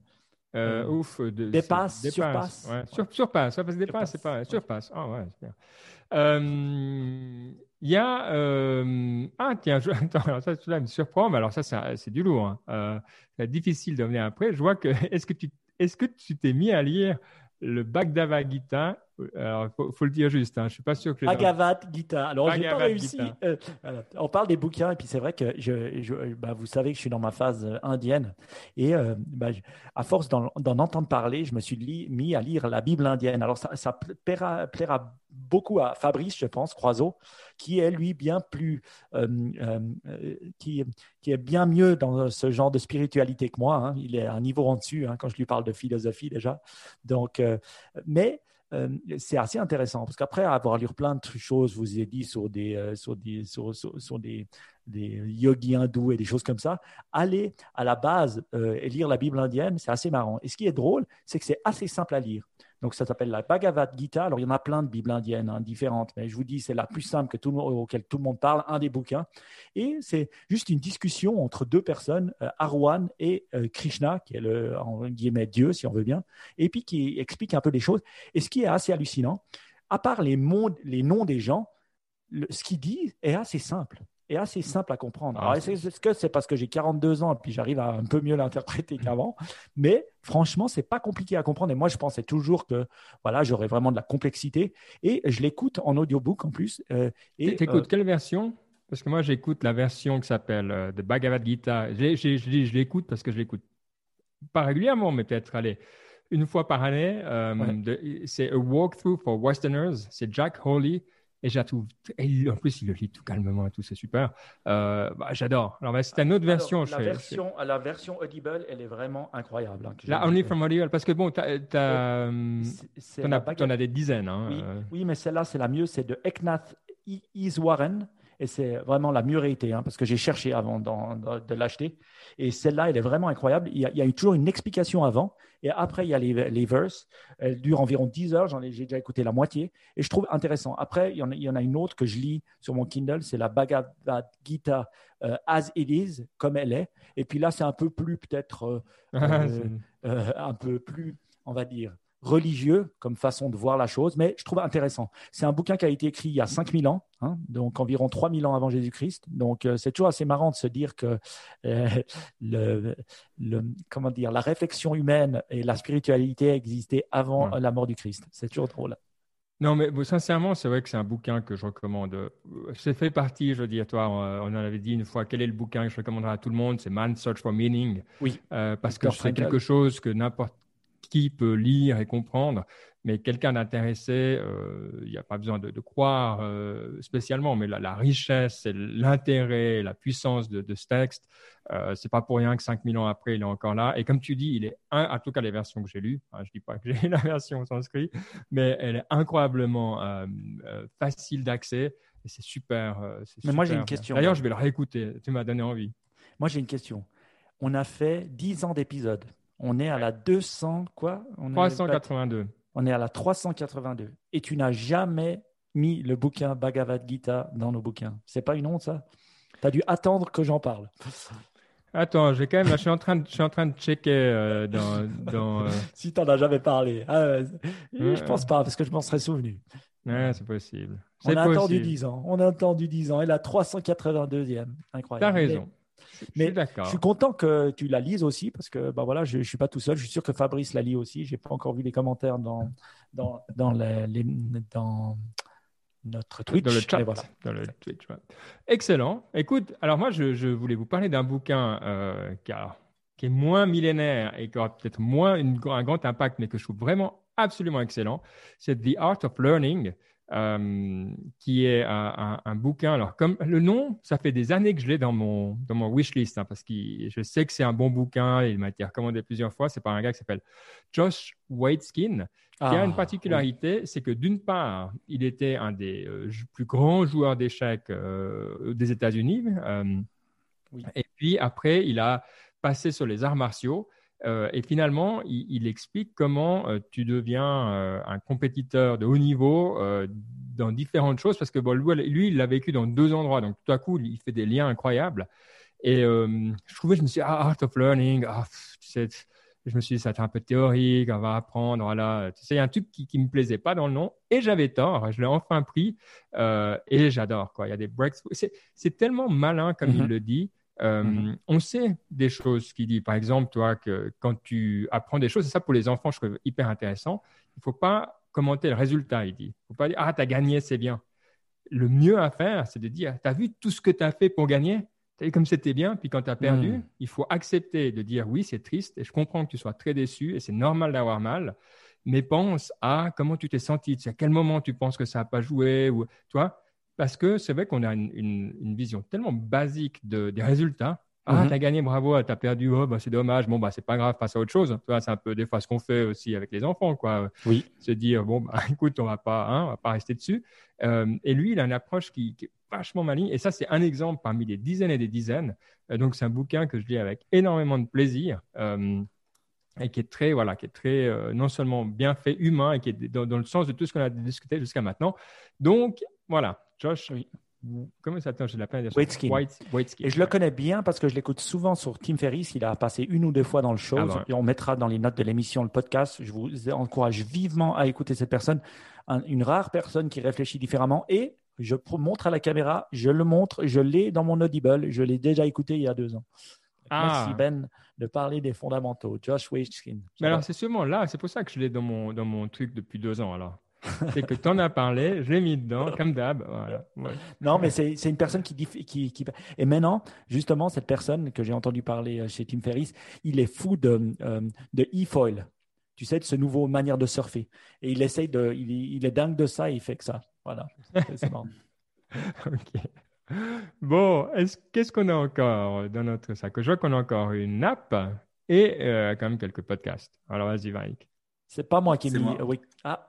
Speaker 1: Euh, ouf,
Speaker 2: de, dépasse,
Speaker 1: dépasse,
Speaker 2: surpasse.
Speaker 1: Ouais. Sur, surpasse, ça, parce que dépasse, c'est pas surpasse. Ah ouais. Il y a. ah, tiens, je... Attends, alors ça, me surprend, mais alors ça, c'est du lourd. Hein. c'est difficile de venir après. Je vois que. Est-ce que tu est-ce que tu t'es mis à lire le Bhagavad Gita? Alors, il faut, le dire juste, hein, je ne suis pas sûr que...
Speaker 2: Bhagavad Gita. Alors, j'ai pas réussi. Euh, on parle des bouquins, et puis c'est vrai que je, je bah, vous savez que je suis dans ma phase euh, indienne. Et euh, bah, à force d'en entendre parler, je me suis mis à lire la Bible indienne. Alors, ça, ça plaira, plaira, beaucoup à Fabrice, je pense, Croiseau, qui est lui bien plus, qui, qui, est bien mieux dans ce genre de spiritualité que moi. Hein. Il est un niveau en dessus hein, quand je lui parle de philosophie déjà. Donc, mais euh, c'est assez intéressant parce qu'après avoir lu plein de choses, vous avez dit sur des, euh, sur des, sur, des, des, yogis hindous et des choses comme ça, aller à la base euh, et lire la Bible indienne, c'est assez marrant. Et ce qui est drôle, c'est que c'est assez simple à lire. Donc, ça s'appelle la Bhagavad Gita. Alors, il y en a plein de Bibles indiennes hein, différentes, mais je vous dis, c'est la plus simple que tout le monde, auquel tout le monde parle, un des bouquins. Et c'est juste une discussion entre deux personnes, euh, Arwan et euh, Krishna, qui est le, en guillemets, Dieu, si on veut bien, et puis qui explique un peu les choses. Et ce qui est assez hallucinant, à part les, les noms des gens, ce qu'il dit est assez simple est assez simple à comprendre. Ah, est-ce que c'est parce que j'ai 42 ans et puis j'arrive à un peu mieux l'interpréter qu'avant? Mais franchement, c'est pas compliqué à comprendre. Et moi, je pensais toujours que voilà, j'aurais vraiment de la complexité. Et je l'écoute en audiobook en plus.
Speaker 1: Euh, et tu écoutes euh, quelle version? Parce que moi, j'écoute la version qui s'appelle euh, The Bhagavad Gita. Je, je l'écoute parce que je l'écoute pas régulièrement, mais peut-être aller une fois par année. C'est A Walkthrough for Westerners. C'est Jack Hawley et je trouve, en plus, il le lit tout calmement et tout, c'est super. Euh, bah, j'adore. Alors, bah, c'est une autre version.
Speaker 2: La, version la version Audible, elle est vraiment incroyable. Hein,
Speaker 1: la Only from Audible, parce que bon, tu euh, en, as des dizaines. Hein,
Speaker 2: oui, euh. oui, mais celle-là, c'est la mieux, c'est de Eknath Iswaran. Et c'est vraiment la mieux réalité, hein, parce que j'ai cherché avant de l'acheter. Et celle-là, elle est vraiment incroyable. Il y, a, il y, a, toujours une explication avant. Et après, il y a les, les verses. Elle dure environ 10 heures. J'en ai, j'ai déjà écouté la moitié. Et je trouve intéressant. Après, il y en a, il y en a une autre que je lis sur mon Kindle. C'est la Bhagavad Gita euh, As It Is, comme elle est. Et puis là, c'est un peu plus, peut-être, euh, euh, un peu plus, on va dire, religieux comme façon de voir la chose, mais je trouve intéressant. C'est un bouquin qui a été écrit il y a 5000 ans, hein, donc environ 3000 ans avant Jésus-Christ. Donc euh, c'est toujours assez marrant de se dire que euh, le, le, comment dire, la réflexion humaine et la spiritualité existaient avant la mort du Christ. C'est toujours drôle.
Speaker 1: Non, mais sincèrement, c'est vrai que c'est un bouquin que je recommande. C'est fait partie, je veux dire, toi, on, en avait dit une fois, quel est le bouquin que je recommanderais à tout le monde? C'est Man's Search for Meaning.
Speaker 2: Oui.
Speaker 1: Euh, parce que c'est quelque chose que n'importe qui peut lire et comprendre, mais quelqu'un d'intéressé, euh, il n'y a pas besoin de, croire euh, spécialement, mais la, richesse, l'intérêt, la puissance de, ce texte, euh, c'est pas pour rien que 5000 ans après, il est encore là. Et comme tu dis, il est, un, en tout cas les versions que j'ai lues, hein, je dis pas que j'ai la version sanskrit, mais elle est incroyablement euh, facile d'accès et c'est super.
Speaker 2: mais moi j'ai une question.
Speaker 1: D'ailleurs, je vais le réécouter, tu m'as donné envie.
Speaker 2: Moi j'ai une question. On a fait 10 ans d'épisodes. On est à la 200, quoi?
Speaker 1: On 382.
Speaker 2: on est à la 382. Et tu n'as jamais mis le bouquin Bhagavad Gita dans nos bouquins. C'est pas une honte, ça? Tu as dû attendre que j'en parle.
Speaker 1: Attends, j'ai quand même, je suis en train de, je suis en train de checker euh, dans. dans euh,
Speaker 2: si tu n'en as jamais parlé. Ah, je pense pas, parce que je m'en serais souvenu.
Speaker 1: Ouais, c'est possible.
Speaker 2: On a attendu 10 ans. On a attendu 10 ans. Et la 382e. Incroyable.
Speaker 1: Tu raison.
Speaker 2: Mais je suis content que tu la lises aussi parce que bah voilà, je ne suis pas tout seul. Je suis sûr que Fabrice la lit aussi. Je n'ai pas encore vu les commentaires dans, dans, dans, les, dans notre Twitch.
Speaker 1: Dans le chat. Dans le Twitch Excellent. Écoute, alors moi, je, je voulais vous parler d'un bouquin euh, qui, qui, est moins millénaire et qui aura peut-être moins une, un grand impact, mais que je trouve vraiment absolument excellent. C'est The Art of Learning. Euh, qui est un, bouquin. Alors, comme le nom, ça fait des années que je l'ai dans mon, dans mon wishlist, hein, parce que je sais que c'est un bon bouquin. Il m'a été recommandé plusieurs fois. C'est par un gars qui s'appelle Josh Waitzkin, qui a une ah, particularité, c'est que d'une part, il était un des euh, plus grands joueurs d'échecs euh, des États-Unis. Et puis après, il a passé sur les arts martiaux. Euh, et finalement, il, explique comment euh, tu deviens euh, un compétiteur de haut niveau dans différentes choses, parce que lui, il l'a vécu dans deux endroits, donc tout à coup, il fait des liens incroyables. Et je trouvais, je me suis dit, ah, Art of Learning, ah, tu sais, je me suis dit, ça un peu théorique, on va apprendre, voilà. Tu sais, il y a un truc qui ne me plaisait pas dans le nom, et j'avais tort, je l'ai enfin pris, et j'adore, quoi. Il y a des breaks. C'est tellement malin, comme il mm-hmm. le dit. Euh, mhm. On sait des choses qu'il dit. Par exemple, toi, que quand tu apprends des choses, c'est ça pour les enfants, je trouve hyper intéressant. Il ne faut pas commenter le résultat, il dit. Il ne faut pas dire Ah, tu as gagné, c'est bien. Le mieux à faire, c'est de dire Tu as vu tout ce que tu as fait pour gagner? Tu as vu comme c'était bien, puis quand tu as perdu, mhm. il faut accepter de dire Oui, c'est triste, et je comprends que tu sois très déçu, et c'est normal d'avoir mal, mais pense à comment tu t'es senti, à quel moment tu penses que ça n'a pas joué, ou toi parce que c'est vrai qu'on a une, vision tellement basique des résultats. Ah, mhm. t'as gagné, bravo, t'as perdu, oh, bah, c'est dommage, bon, bah, c'est pas grave, passe à autre chose. c'est un peu des fois ce qu'on fait aussi avec les enfants, quoi.
Speaker 2: Oui.
Speaker 1: Se dire, bon, bah, écoute, on va pas, hein, on va pas rester dessus. Euh, et lui, il a une approche qui, est vachement maligne. Et ça, c'est un exemple parmi des dizaines et des dizaines. Euh, donc, c'est un bouquin que je lis avec énormément de plaisir. Euh, et qui est très, voilà, qui est très non seulement bien fait, humain, et qui est dans, dans le sens de tout ce qu'on a discuté jusqu'à maintenant. Donc, voilà, Josh, comment ça s'appelle Je l'ai pas
Speaker 2: Et je le connais bien parce que je l'écoute souvent sur Tim Ferriss. Il a passé une ou deux fois dans le show. Ah et on mettra dans les notes de l'émission le podcast. Je vous encourage vivement à écouter cette personne. une rare personne qui réfléchit différemment. Et je montre à la caméra, je le montre, je l'ai dans mon Audible. Je l'ai déjà écouté il y a deux ans. Ah. Merci Ben de parler des fondamentaux. Josh Waitzkin.
Speaker 1: Mais alors, c'est sûrement là, c'est pour ça que je l'ai dans mon, dans mon truc depuis deux ans. Alors c'est que tu en as parlé, je l'ai mis dedans, comme d'hab.
Speaker 2: Non, mais c'est une personne qui, qui, qui, Et maintenant, justement, cette personne que j'ai entendu parler euh, chez Tim Ferriss, il est fou de, euh, de e-foil. Tu sais, de ce nouveau manière de surfer. Et il essaye de. Il, il est dingue de ça et il fait que ça. Voilà. C'est marrant.
Speaker 1: ok. Bon, qu'est-ce qu'on a encore dans notre sac? Je vois qu'on a encore une app et euh, quand même quelques podcasts. Alors, vas-y, Varik.
Speaker 2: C'est pas moi qui ai mis. Oui. Ah.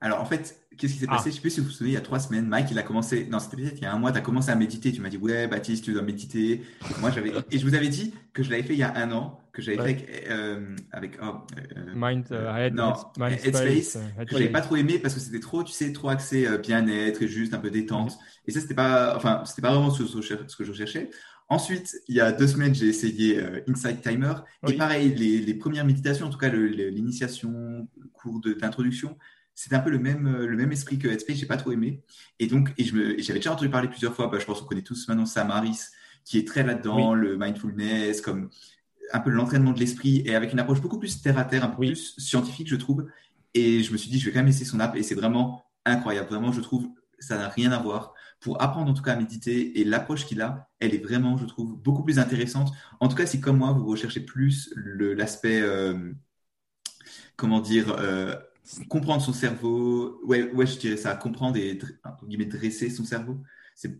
Speaker 3: Alors en fait, qu'est-ce qui s'est passé? Ah. Je sais plus si vous vous souvenez, il y a trois semaines, Mike, il a commencé, non, c'était peut-être il y a un mois, tu as commencé à méditer. Tu m'as dit, ouais, Baptiste, tu dois méditer. Moi, j'avais, et je vous avais dit que je l'avais fait il y a un an, que j'avais fait avec, euh, oh,
Speaker 1: euh, Mind,
Speaker 3: euh, non, Headspace, que j'avais pas trop aimé parce que c'était trop, tu sais, trop axé bien-être et juste un peu détente. Mhm. Et ça, c'était pas, enfin, c'était pas vraiment ce, que je recherchais. Ensuite, il y a deux semaines, j'ai essayé Insight Timer. Et pareil, les, les, premières méditations, en tout cas l'initiation, le cours d'introduction, c'est un peu le même, euh, le même esprit que Headspace, j'ai pas trop aimé. Et donc, et j'avais déjà entendu parler plusieurs fois, bah, je pense qu'on connaît tous maintenant Sam Harris, qui est très là-dedans, le mindfulness, comme un peu l'entraînement de l'esprit, et avec une approche beaucoup plus terre à terre, un peu plus scientifique, je trouve. Et je me suis dit, je vais quand même essayer son app, et c'est vraiment incroyable. Vraiment, je trouve, ça n'a rien à voir. Pour apprendre en tout cas à méditer, et l'approche qu'il a, elle est vraiment, je trouve, beaucoup plus intéressante. En tout cas, si comme moi, vous recherchez plus l'aspect, euh, comment dire, euh, comprendre son cerveau. Ouais, ouais, je dirais ça, comprendre et guillemets, dresser son cerveau. C'est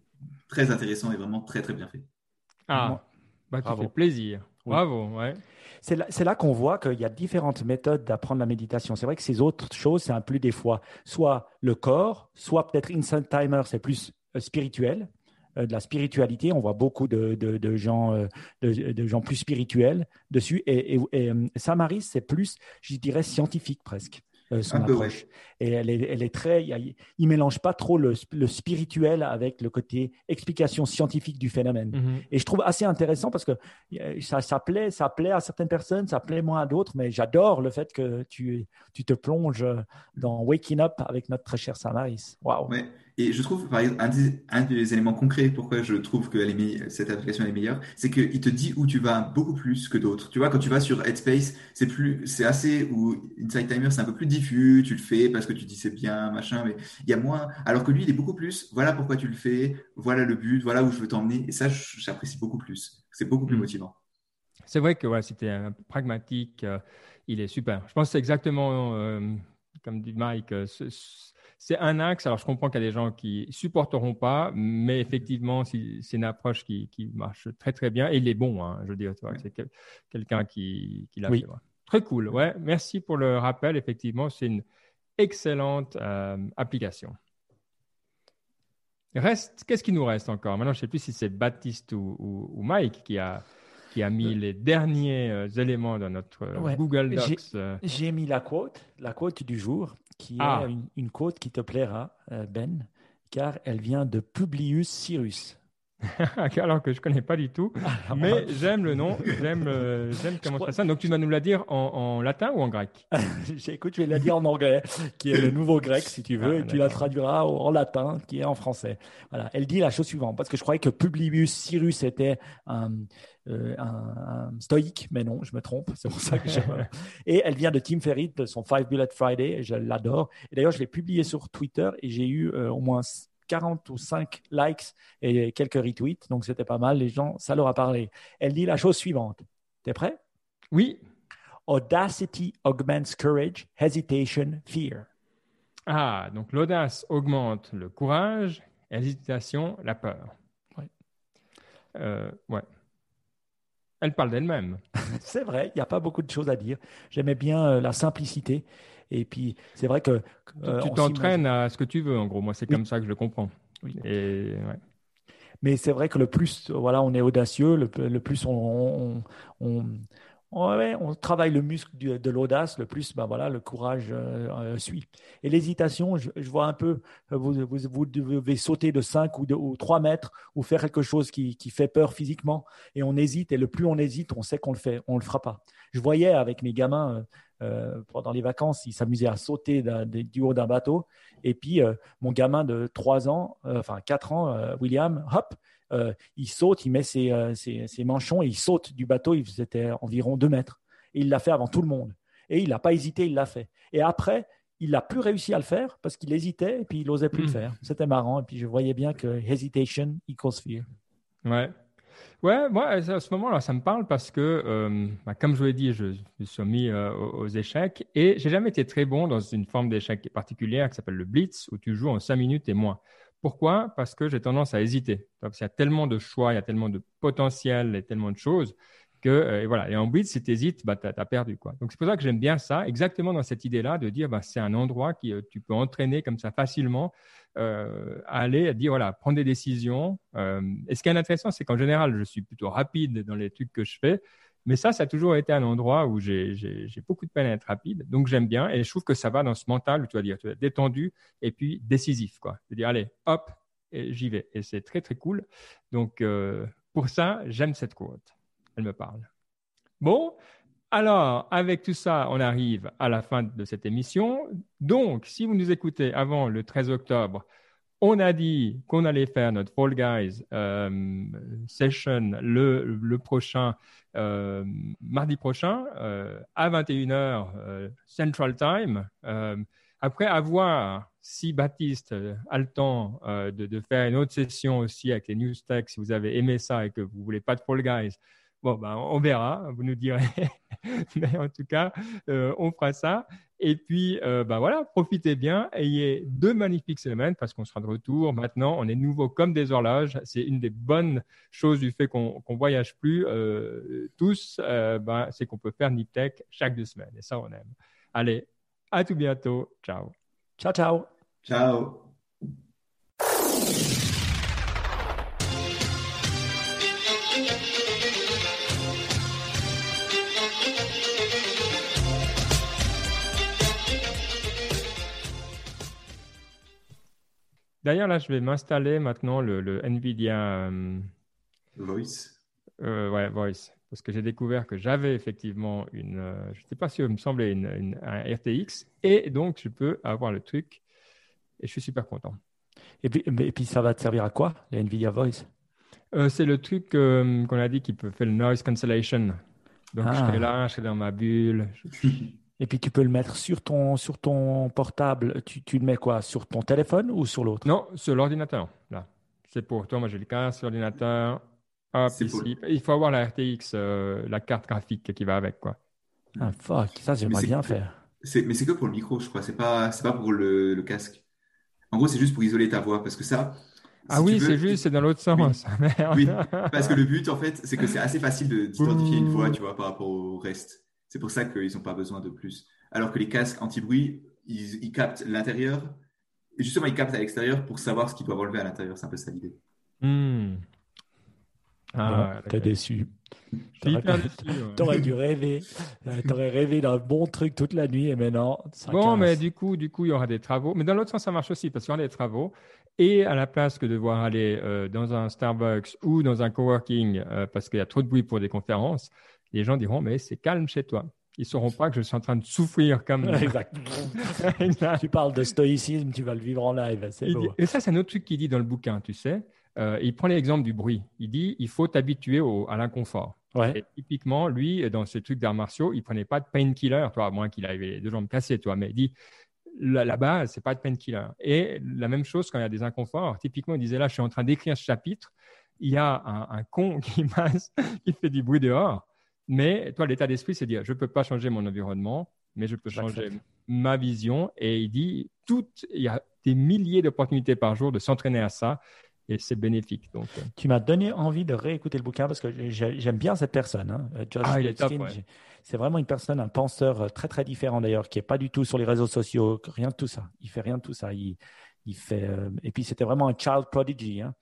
Speaker 3: très intéressant et vraiment très, très bien fait.
Speaker 1: Ah, bah, ça fait plaisir. Bravo, ouais.
Speaker 2: C'est là, là qu'on voit qu'il y a différentes méthodes d'apprendre la méditation. C'est vrai que ces autres choses, c'est un plus des fois soit le corps, soit peut-être Instant Timer, c'est plus euh, spirituel, euh, de la spiritualité. On voit beaucoup de, de, gens, euh, de, gens plus spirituels dessus. Et, et, et Samaris, c'est plus, je dirais, scientifique presque. Euh, son approche. Et elle est, elle est très, il, ne mélange pas trop le, le, spirituel avec le côté explication scientifique du phénomène. Mhm. Et je trouve assez intéressant parce que euh, ça, ça, plaît, ça plaît à certaines personnes, ça plaît moins à d'autres, mais j'adore le fait que tu, tu te plonges dans Waking Up avec notre très cher Samaris. Waouh.
Speaker 3: Et je trouve, par exemple, un des, éléments concrets pourquoi je trouve que cette application est meilleure, c'est qu'il te dit où tu vas beaucoup plus que d'autres. Tu vois, quand tu vas sur Headspace, c'est plus, c'est assez, ou Inside Timer, c'est un peu plus diffus, tu le fais parce que tu dis c'est bien, machin, mais il y a moins. Alors que lui, il est beaucoup plus, voilà pourquoi tu le fais, voilà le but, voilà où je veux t'emmener. Et ça, j'apprécie beaucoup plus. C'est beaucoup plus mm. motivant.
Speaker 1: c'est vrai que ouais, c'était pragmatique. il est super. Je pense que c'est exactement comme dit Mike. C'est un axe. Alors, je comprends qu'il y a des gens qui supporteront pas, mais effectivement, c'est une approche qui, marche très, très bien. Et il est bon, hein, je veux dire. C'est quelqu'un qui, l'a fait. Très cool. Ouais, merci pour le rappel. Effectivement, c'est une excellente application. Reste, qu'est-ce qui nous reste encore? Maintenant, je ne sais plus si c'est Baptiste ou, Mike qui a, qui a mis les derniers euh, éléments dans notre euh, Google Docs.
Speaker 2: Euh. J'ai mis la quote, la quote du jour, qui est ah. une, une, quote qui te plaira, Ben, car elle vient de Publius Cyrus.
Speaker 1: alors que je connais pas du tout. Mais j'aime le nom, j'aime, euh, j'aime comment ça. Donc tu vas nous la dire en, latin ou en grec?
Speaker 2: Écoute, je vais la dire en anglais, qui est le nouveau grec si tu veux, ah, et tu la traduiras en latin, qui est en français. Voilà. Elle dit la chose suivante, parce que je croyais que Publius Cyrus était un, euh, stoïque, mais non, je me trompe. C'est pour ça que j'aime. et elle vient de Tim Ferriss, de son Five Bullet Friday, et je l'adore. Et d'ailleurs, je l'ai publié sur Twitter et j'ai eu euh, au moins 40 ou 5 likes et quelques retweets. Donc, c'était pas mal. Les gens, ça leur a parlé. Elle dit la chose suivante. T'es prêt?
Speaker 1: Oui.
Speaker 2: Audacity augments courage, hesitation, fear.
Speaker 1: Ah, donc l'audace augmente le courage, hésitation, la peur. Oui. Euh, ouais. Elle parle d'elle-même.
Speaker 2: C'est vrai, il n'y a pas beaucoup de choses à dire. J'aimais bien euh, la simplicité. Et puis, c'est vrai que.
Speaker 1: Euh, tu t'entraînes à ce que tu veux, en gros. Moi, c'est comme ça que je le comprends. Et,
Speaker 2: Mais c'est vrai que le plus voilà, on est audacieux, le, plus on, on, travaille le muscle de l'audace, le plus ben voilà, le courage euh, euh, suit. Et l'hésitation, je, vois un peu, vous, vous, devez sauter de 5 ou, de, ou 3 mètres ou faire quelque chose qui, fait peur physiquement. Et on hésite. Et le plus on hésite, on sait qu'on le fait, on le fera pas. Je voyais avec mes gamins euh, pendant les vacances, ils s'amusaient à sauter du haut d'un bateau. Et puis, euh, mon gamin de 3 ans, euh, enfin 4 ans, William, hop, il saute, il met ses, manchons et il saute du bateau. C'était environ 2 mètres. Et il l'a fait avant tout le monde. Et il n'a pas hésité, il l'a fait. Et après, il n'a plus réussi à le faire parce qu'il hésitait et puis il n'osait plus le hmm. faire. C'était marrant. Et puis je voyais bien que hesitation equals fear.
Speaker 1: Ouais, Ouais, moi, à ce moment-là, ça me parle parce que, euh, bah, comme je vous l'ai dit, je me suis mis euh, aux, échecs et j'ai jamais été très bon dans une forme d'échec particulière qui s'appelle le blitz, où tu joues en cinq minutes et moins. Pourquoi? Parce que j'ai tendance à hésiter. Donc, il y a tellement de choix, il y a tellement de potentiel et tellement de choses que, euh, et voilà. Et en blitz, si tu hésites, bah, tu as, perdu. Quoi. Donc, c'est pour ça que j'aime bien ça, exactement dans cette idée-là de dire, bah, c'est un endroit qui tu peux entraîner comme ça facilement euh, aller à dire voilà, prendre des décisions. Euh, et ce qui est intéressant, c'est qu'en général, je suis plutôt rapide dans les trucs que je fais. Mais ça, ça a toujours été un endroit où j'ai beaucoup de peine à être rapide. Donc, j'aime bien. Et je trouve que ça va dans ce mental où tu vas dire, tu être détendu et puis décisif. Quoi. Tu dire, allez, hop, j'y vais. Et c'est très, très cool. Donc, euh, pour ça, j'aime cette quote. Elle me parle. Bon, alors, avec tout ça, on arrive à la fin de cette émission. Donc, si vous nous écoutez avant le 13 octobre, on a dit qu'on allait faire notre Fall Guys euh, session le, prochain, euh, mardi prochain, euh, à 21h Central Time. après avoir, si Baptiste a le temps de, de, faire une autre session aussi avec les news tech, si vous avez aimé ça et que vous voulez pas de Fall Guys, Bon, ben, on verra, vous nous direz. Mais en tout cas, euh, on fera ça. Et puis, euh, ben voilà, profitez bien. Ayez deux magnifiques semaines parce qu'on sera de retour. Maintenant, on est nouveau comme des horloges. C'est une des bonnes choses du fait qu'on ne voyage plus euh, tous. ben, c'est qu'on peut faire NipTech chaque deux semaines. Et ça, on aime. Allez, à tout bientôt. Ciao.
Speaker 2: Ciao, ciao.
Speaker 3: Ciao.
Speaker 1: D'ailleurs, là, je vais m'installer maintenant le, NVIDIA euh,
Speaker 3: Voice.
Speaker 1: Euh, ouais, Voice. Parce que j'ai découvert que j'avais effectivement une, euh, je ne sais pas si il me semblait une, un RTX, et donc je peux avoir le truc, et je suis super content.
Speaker 2: Et puis, et puis ça va te servir à quoi, le NVIDIA Voice?
Speaker 1: C'est le truc qu'on a dit qui peut faire le noise cancellation. Donc je serai ah. là, je serai dans ma bulle.
Speaker 2: Et puis tu peux le mettre sur ton, sur ton portable. Tu, tu le mets quoi? Sur ton téléphone ou sur l'autre?
Speaker 1: Non, sur l'ordinateur. Là, c'est pour toi. Moi, j'ai le cas sur l'ordinateur. Ah, il faut avoir la RTX, euh, la carte graphique qui va avec, quoi.
Speaker 2: Ah, fuck, ça, j'aimerais bien faire.
Speaker 3: Mais c'est que pour le micro, je crois. C'est pas, pas pour le, casque. En gros, c'est juste pour isoler ta voix. Parce que ça.
Speaker 1: ah oui, c'est juste, c'est dans l'autre sens.
Speaker 3: Oui. parce que le but, en fait, c'est que c'est assez facile d'identifier une voix, tu vois, par rapport au reste. C'est pour ça qu'ils n'ont pas besoin de plus. Alors que les casques anti-bruit, ils, captent l'intérieur. Et justement, ils captent à l'extérieur pour savoir ce qu'ils doivent enlever à l'intérieur. C'est un peu ça l'idée.
Speaker 2: Hmm. Ah, t'es déçu. T'aurais dû rêver. Euh, t'aurais rêvé d'un bon truc toute la nuit et maintenant.
Speaker 1: bon, mais du coup, du coup, il y aura des travaux. Mais dans l'autre sens, ça marche aussi parce qu'il y aura des travaux. Et à la place que de devoir aller euh, dans un Starbucks ou dans un coworking euh, parce qu'il y a trop de bruit pour des conférences, les gens diront Mais c'est calme chez toi. Ils ne sauront pas que je suis en train de souffrir comme.
Speaker 2: Exact. tu parles de stoïcisme, tu vas le vivre en live.
Speaker 1: Et ça, c'est un autre truc qu'il dit dans le bouquin, tu sais. Euh, il prend l'exemple du bruit. Il dit il faut t'habituer à l'inconfort.
Speaker 2: Ouais.
Speaker 1: typiquement, lui, dans ces trucs d'arts martiaux, il prenait pas de painkiller, toi, à moins qu'il ait les deux jambes cassées, toi. Mais il dit base, c'est pas de painkiller. Et la même chose quand il y a des inconforts. Typiquement, il disait là, je suis en train d'écrire ce chapitre. Il y a un, con qui passe, qui fait du bruit dehors. Mais toi, l'état d'esprit, c'est dire je peux pas changer mon environnement, mais je peux changer ma vision. Et il dit tout, il y a des milliers d'opportunités par jour de s'entraîner à ça et c'est bénéfique. Donc, euh.
Speaker 2: Tu m'as donné envie de réécouter le bouquin parce que j'aime bien cette personne. Hein. Euh, ah, c'est vraiment une personne, un penseur euh, très très différent d'ailleurs, qui est pas du tout sur les réseaux sociaux, rien de tout ça. Il fait rien de tout ça. Il, il fait. et puis c'était vraiment un child prodigy. Hein.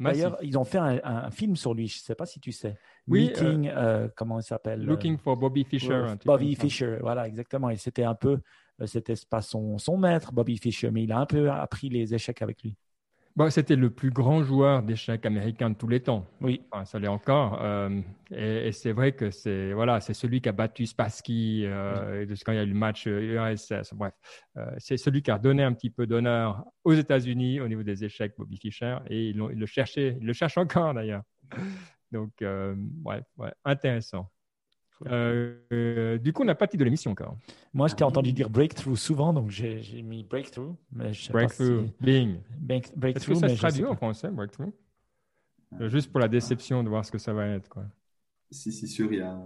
Speaker 2: D'ailleurs, ils ont fait un, film sur lui. Je ne sais pas si tu sais.
Speaker 1: Oui.
Speaker 2: Meeting, comment il s'appelle
Speaker 1: Looking for Bobby Fischer.
Speaker 2: Bobby Fischer, voilà, exactement. Et c'était un peu, c'était pas son, son maître, Bobby Fischer, mais il a un peu appris les échecs avec lui.
Speaker 1: Bon, C'était le plus grand joueur d'échecs américain de tous les temps.
Speaker 2: Oui.
Speaker 1: ça l'est encore. Euh, et, c'est vrai que c'est voilà, c'est celui qui a battu Spassky euh, quand il y a eu le match URSS. Bref, euh, c'est celui qui a donné un petit peu d'honneur aux États-Unis au niveau des échecs, Bobby Fischer. Et il, le cherchait, il le cherche encore d'ailleurs. Donc, bref, ouais, intéressant. Euh, du coup, on n'a pas de titre de l'émission encore.
Speaker 2: Moi, je t'ai entendu dire breakthrough souvent, donc j'ai mis breakthrough. Mais je sais
Speaker 1: breakthrough,
Speaker 2: pas
Speaker 1: Bing.
Speaker 2: breakthrough.
Speaker 1: Est-ce que ça se traduit en français, breakthrough? Euh, Juste pour la déception de voir ce que ça va être. Quoi.
Speaker 3: Si, c'est sûr, il y a.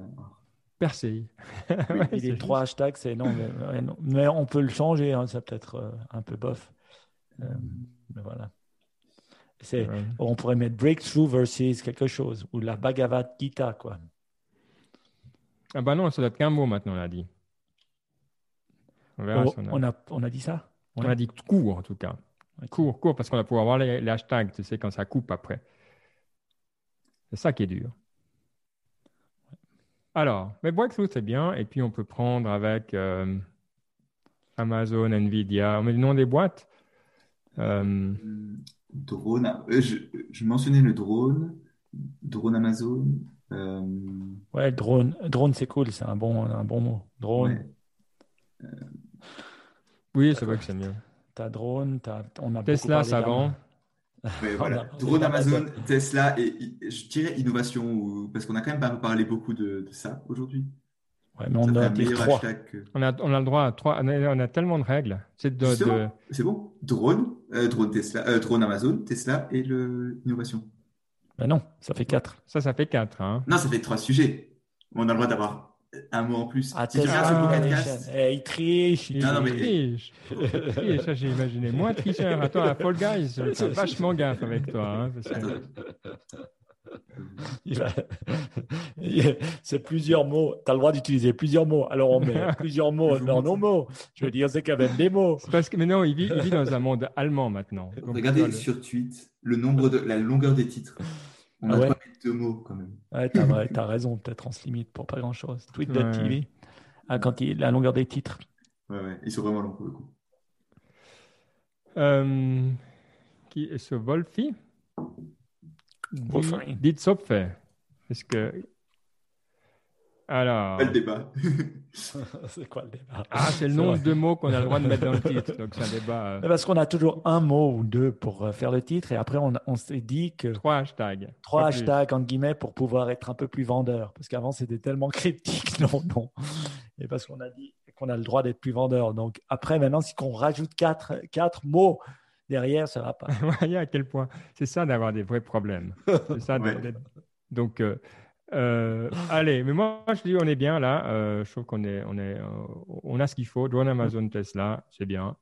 Speaker 1: Percé.
Speaker 2: il est trois hashtags, c'est non, mais, on peut le changer, hein, ça peut-être euh, un peu bof. mais voilà. On pourrait mettre breakthrough versus quelque chose, ou la Bhagavad Gita, quoi.
Speaker 1: Ah bah non, ça doit être qu'un mot maintenant, on a dit.
Speaker 2: On, verra oh, on, a... On, a, dit ça?
Speaker 1: On a dit court en tout cas. Court, court, parce qu'on va pouvoir voir les, hashtags, tu sais, quand ça coupe après. C'est ça qui est dur. Alors, mais Breakthrough, c'est bien. Et puis, on peut prendre avec euh, Amazon, Nvidia. On met le nom des boîtes.
Speaker 3: Euh, drone. Euh, je, je, mentionnais le drone. Drone Amazon.
Speaker 2: Euh, ouais, drone, drone c'est cool, c'est un bon, un bon mot. Drone.
Speaker 1: Euh, oui, c'est vrai que c'est mieux.
Speaker 2: T'as drone, as, on a
Speaker 1: Tesla, ça vend.
Speaker 3: voilà. Drone Amazon, Tesla et je dirais innovation parce qu'on a quand même pas parlé beaucoup de, ça aujourd'hui.
Speaker 2: Ouais, mais on a, trois.
Speaker 1: On, a, on a le droit à trois. On a, tellement de règles.
Speaker 3: C'est de, bon. Drone, euh, drone Tesla, drone Amazon, Tesla et le innovation.
Speaker 2: Ben non, ça fait 4.
Speaker 1: Ça, ça fait 4. Hein.
Speaker 3: Non, ça fait 3 sujets. On a le droit d'avoir un mot en plus.
Speaker 2: Ah, si tu regardes ce podcast... Eh, il triche. Il,
Speaker 1: non, non, mais... triche. ça, j'ai imaginé. Moi, tricheur. Attends, à Paul Guys, je fais vachement gaffe avec toi. Hein,
Speaker 2: c'est plusieurs mots. Tu as le droit d'utiliser plusieurs mots. Alors on met plusieurs mots dans nos mots. Je veux dire, c'est quand même des mots.
Speaker 1: Parce que, mais non, il vit, il vit dans un monde allemand maintenant.
Speaker 3: Regardez sur tweet le nombre de la longueur des titres. On a ah ouais. deux mots quand même.
Speaker 2: Ouais, t'as as raison. Peut-être on se limite pour pas grand chose. Tweet de TV. Ah, quand il la longueur des titres.
Speaker 3: Ouais, ouais. Ils sont vraiment longs pour le coup.
Speaker 1: Euh, qui est ce Wolfie? Dites Sopfer. Est-ce que. Alors.
Speaker 3: Quel débat
Speaker 2: C'est quoi le débat?
Speaker 1: Ah, c'est le nombre de mots qu'on a le droit de mettre dans le titre. Donc, c'est un débat. Euh.
Speaker 2: Parce qu'on a toujours un mot ou deux pour euh, faire le titre. Et après, on, on s'est dit que.
Speaker 1: Trois hashtags.
Speaker 2: Trois hashtags, entre guillemets, pour pouvoir être un peu plus vendeur. Parce qu'avant, c'était tellement cryptique. Non, non. Et parce qu'on a dit qu'on a le droit d'être plus vendeur. Donc, après, maintenant, si on rajoute quatre, quatre mots derrière, ça va pas.
Speaker 1: voyez à quel point c'est ça d'avoir des vrais problèmes. C'est ça. Donc, euh, euh, allez, mais moi je dis on est bien là. Euh, je trouve qu'on est, on est, on a ce qu'il faut. Drone Amazon Tesla, c'est bien.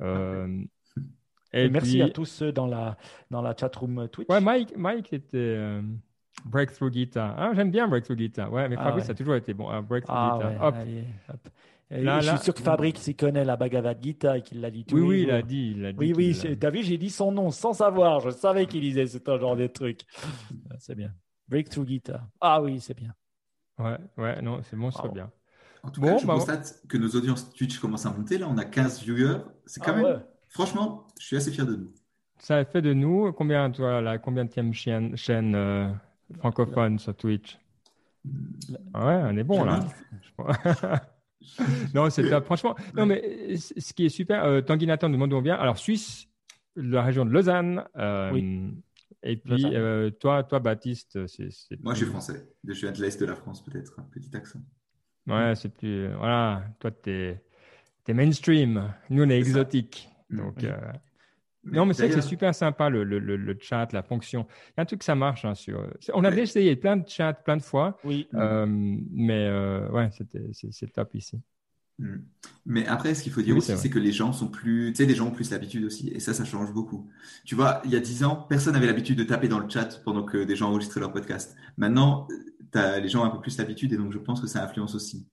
Speaker 2: et, merci à tous ceux dans la dans la chatroom Twitch.
Speaker 1: Ouais, Mike, Mike était Breakthrough Guitar. Ah, j'aime bien Breakthrough Guitar. Ouais, mais ah Fabrice a toujours été bon. Breakthrough ah Guitar. hop. hop
Speaker 2: je suis sûr que Fabrice s'y connaît la Bhagavad Gita et qu'il l'a dit tout
Speaker 1: Oui,
Speaker 2: oui,
Speaker 1: il a dit. Il a dit
Speaker 2: oui, oui, t'as vu, j'ai dit son nom sans savoir. Je savais qu'il disait ce genre de truc. c'est bien. Breakthrough Gita. Ah oui, c'est bien.
Speaker 1: Ouais, ouais, non, c'est bon, c'est bien.
Speaker 3: En tout cas, je bah, constate que nos audiences Twitch commencent à monter. Là, on a 15 viewers. C'est quand ah même. Franchement, je suis assez fier de nous.
Speaker 1: Ça fait de nous combien, toi, la combien de chaîne, chaîne euh, francophone sur Twitch? Ah Ouais, on est bon là. non, c'est franchement. Non, mais ce qui est super, euh, Tanguy Nathan nous demande où on vient. Alors, Suisse, la région de Lausanne. Euh, oui. Et puis, euh, toi, toi, Baptiste, c'est.
Speaker 3: Moi, je suis français. Je suis de l'Est de la France, peut-être. Un petit accent.
Speaker 1: Ouais, c'est plus. Voilà, toi, tu es, mainstream. Nous, on est, exotique. Donc. Non, mais c'est super sympa le, le, le, chat, la fonction. Il y a un truc que ça marche. Hein, sur... On a déjà essayé plein de chats, plein de fois.
Speaker 2: Oui.
Speaker 1: Euh, mais euh, ouais, c'est top ici.
Speaker 3: Mm. Mais après, ce qu'il faut dire aussi, c'est que les gens sont plus, tu sais, les gens ont plus l'habitude aussi, et ça, ça change beaucoup. Tu vois, il y a dix ans, personne n'avait l'habitude de taper dans le chat pendant que des gens enregistraient leur podcast. Maintenant, as, les gens ont un peu plus l'habitude, et donc je pense que ça influence aussi.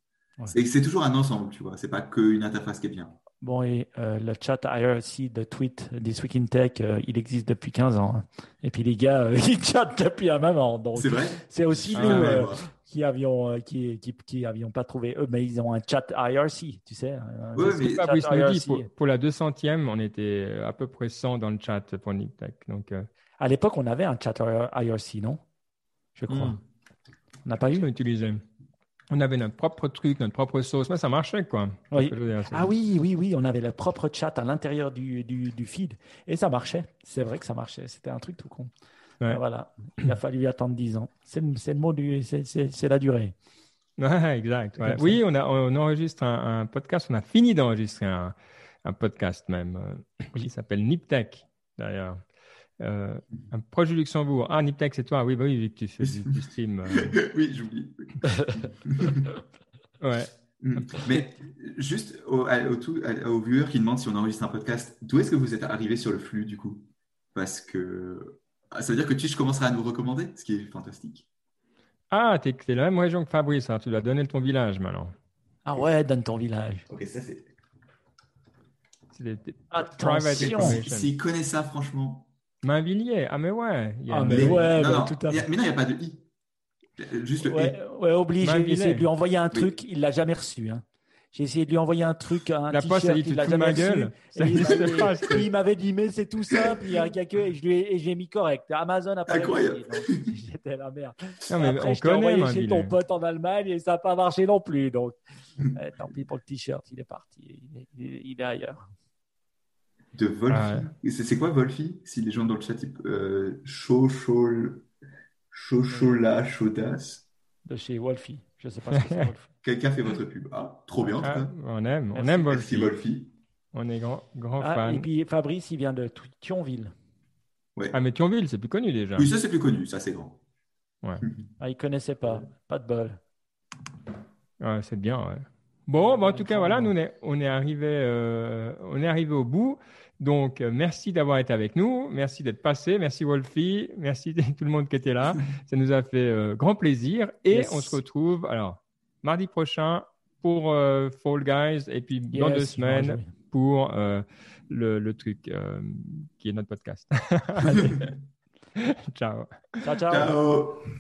Speaker 3: Et c'est toujours un ensemble, tu vois. C'est pas qu'une interface qui est bien.
Speaker 2: Bon, et euh, le chat IRC de tweet des Week in Tech, euh, il existe depuis 15 ans. Hein. Et puis les gars, euh, ils chattent depuis un moment.
Speaker 3: C'est vrai?
Speaker 2: C'est aussi ah, nous qui avions qui, qui, qui, avions pas trouvé eux, mais ils ont un chat IRC, tu sais.
Speaker 1: Oui, mais Fabrice nous dit, pour, pour, la 200e, on était à peu près 100 dans le chat pour Tech. Donc,
Speaker 2: à l'époque, on avait un chat IRC, non? Je crois. Hmm. On n'a pas eu?
Speaker 1: utilisé on avait notre propre truc, notre propre sauce. mais ça marchait, quoi.
Speaker 2: ah oui, oui, oui, on avait le propre chat à l'intérieur du, du, feed. Et ça marchait. C'est vrai que ça marchait. C'était un truc tout con. Voilà. Il a fallu attendre 10 ans. C'est le mot du. C'est la durée.
Speaker 1: Ouais, exact. Oui, on, a, on enregistre un, podcast. On a fini d'enregistrer un, un, podcast même. Euh, qui s'appelle Niptech, d'ailleurs. Euh, un proche du Luxembourg. Ah, Niptech, c'est toi. Oui, bah oui, tu fais du, stream.
Speaker 3: Euh. oui, j'oublie.
Speaker 1: ouais.
Speaker 3: Mm. Mais juste au, aux viewers qui demandent si on enregistre un podcast, d'où est-ce que vous êtes arrivé sur le flux du coup? Parce que ah, ça veut dire que Twitch commencera à nous recommander, ce qui est fantastique.
Speaker 1: Ah, t'es es la même région que Fabrice, hein. tu dois donner ton village maintenant.
Speaker 2: Ah ouais, donne ton village.
Speaker 3: Ok, ça c'est.
Speaker 2: Attention.
Speaker 3: S'ils connaissent ça, franchement.
Speaker 1: Mainvilliers, ah mais ouais.
Speaker 2: ah mais, ouais,
Speaker 3: non, tout à fait. mais non, il n'y a pas de i. Juste le
Speaker 2: ouais,
Speaker 3: i.
Speaker 2: Ouais, obligé. J'ai essayé de lui envoyer un truc, il l'a jamais reçu. Hein. J'ai essayé de lui envoyer un truc, un
Speaker 1: La poste, il l'a jamais gueule.
Speaker 2: reçu. il m'avait dit, mais c'est tout simple, il y a que, et je lui ai, j'ai mis correct. Amazon a pas
Speaker 3: Incroyable.
Speaker 2: J'étais la merde.
Speaker 1: Non, mais
Speaker 2: Après,
Speaker 1: on je connaît,
Speaker 2: envoyé chez ton pote en Allemagne et ça n'a pas marché non plus. Donc, eh, tant pis pour le t-shirt, il est parti. Il il est ailleurs.
Speaker 3: De Wolfie. C'est quoi Wolfie Si les gens dans le chat, euh, chaud, chaud, chaud, chaud, là, chaudas.
Speaker 2: De chez Wolfie. Je sais pas ce que c'est
Speaker 3: Quelqu'un fait votre pub. Ah, trop bien en tout ah, cas.
Speaker 1: On aime, on aime Wolfie.
Speaker 3: Merci Wolfie.
Speaker 1: On est grand, grand
Speaker 2: ah,
Speaker 1: fan.
Speaker 2: Et puis Fabrice, il vient de Thionville.
Speaker 3: Ouais.
Speaker 1: Ah, mais Thionville, c'est plus connu déjà.
Speaker 3: Oui, ça c'est plus connu, ça c'est grand.
Speaker 1: Ouais.
Speaker 2: ah, il connaissait pas. Pas de bol.
Speaker 1: Ouais, c'est bien, ouais. Bon, bah, en tout cas, voilà, nous, on est, on est, arrivé, euh, on est arrivé au bout. Donc, euh, merci d'avoir été avec nous. Merci d'être passé. Merci Wolfie. Merci tout le monde qui était là. Ça nous a fait euh, grand plaisir. Et on se retrouve, alors, mardi prochain pour Fall Guys et puis dans deux semaines pour le, le, truc qui est notre podcast. ciao.
Speaker 2: Ciao, ciao. ciao.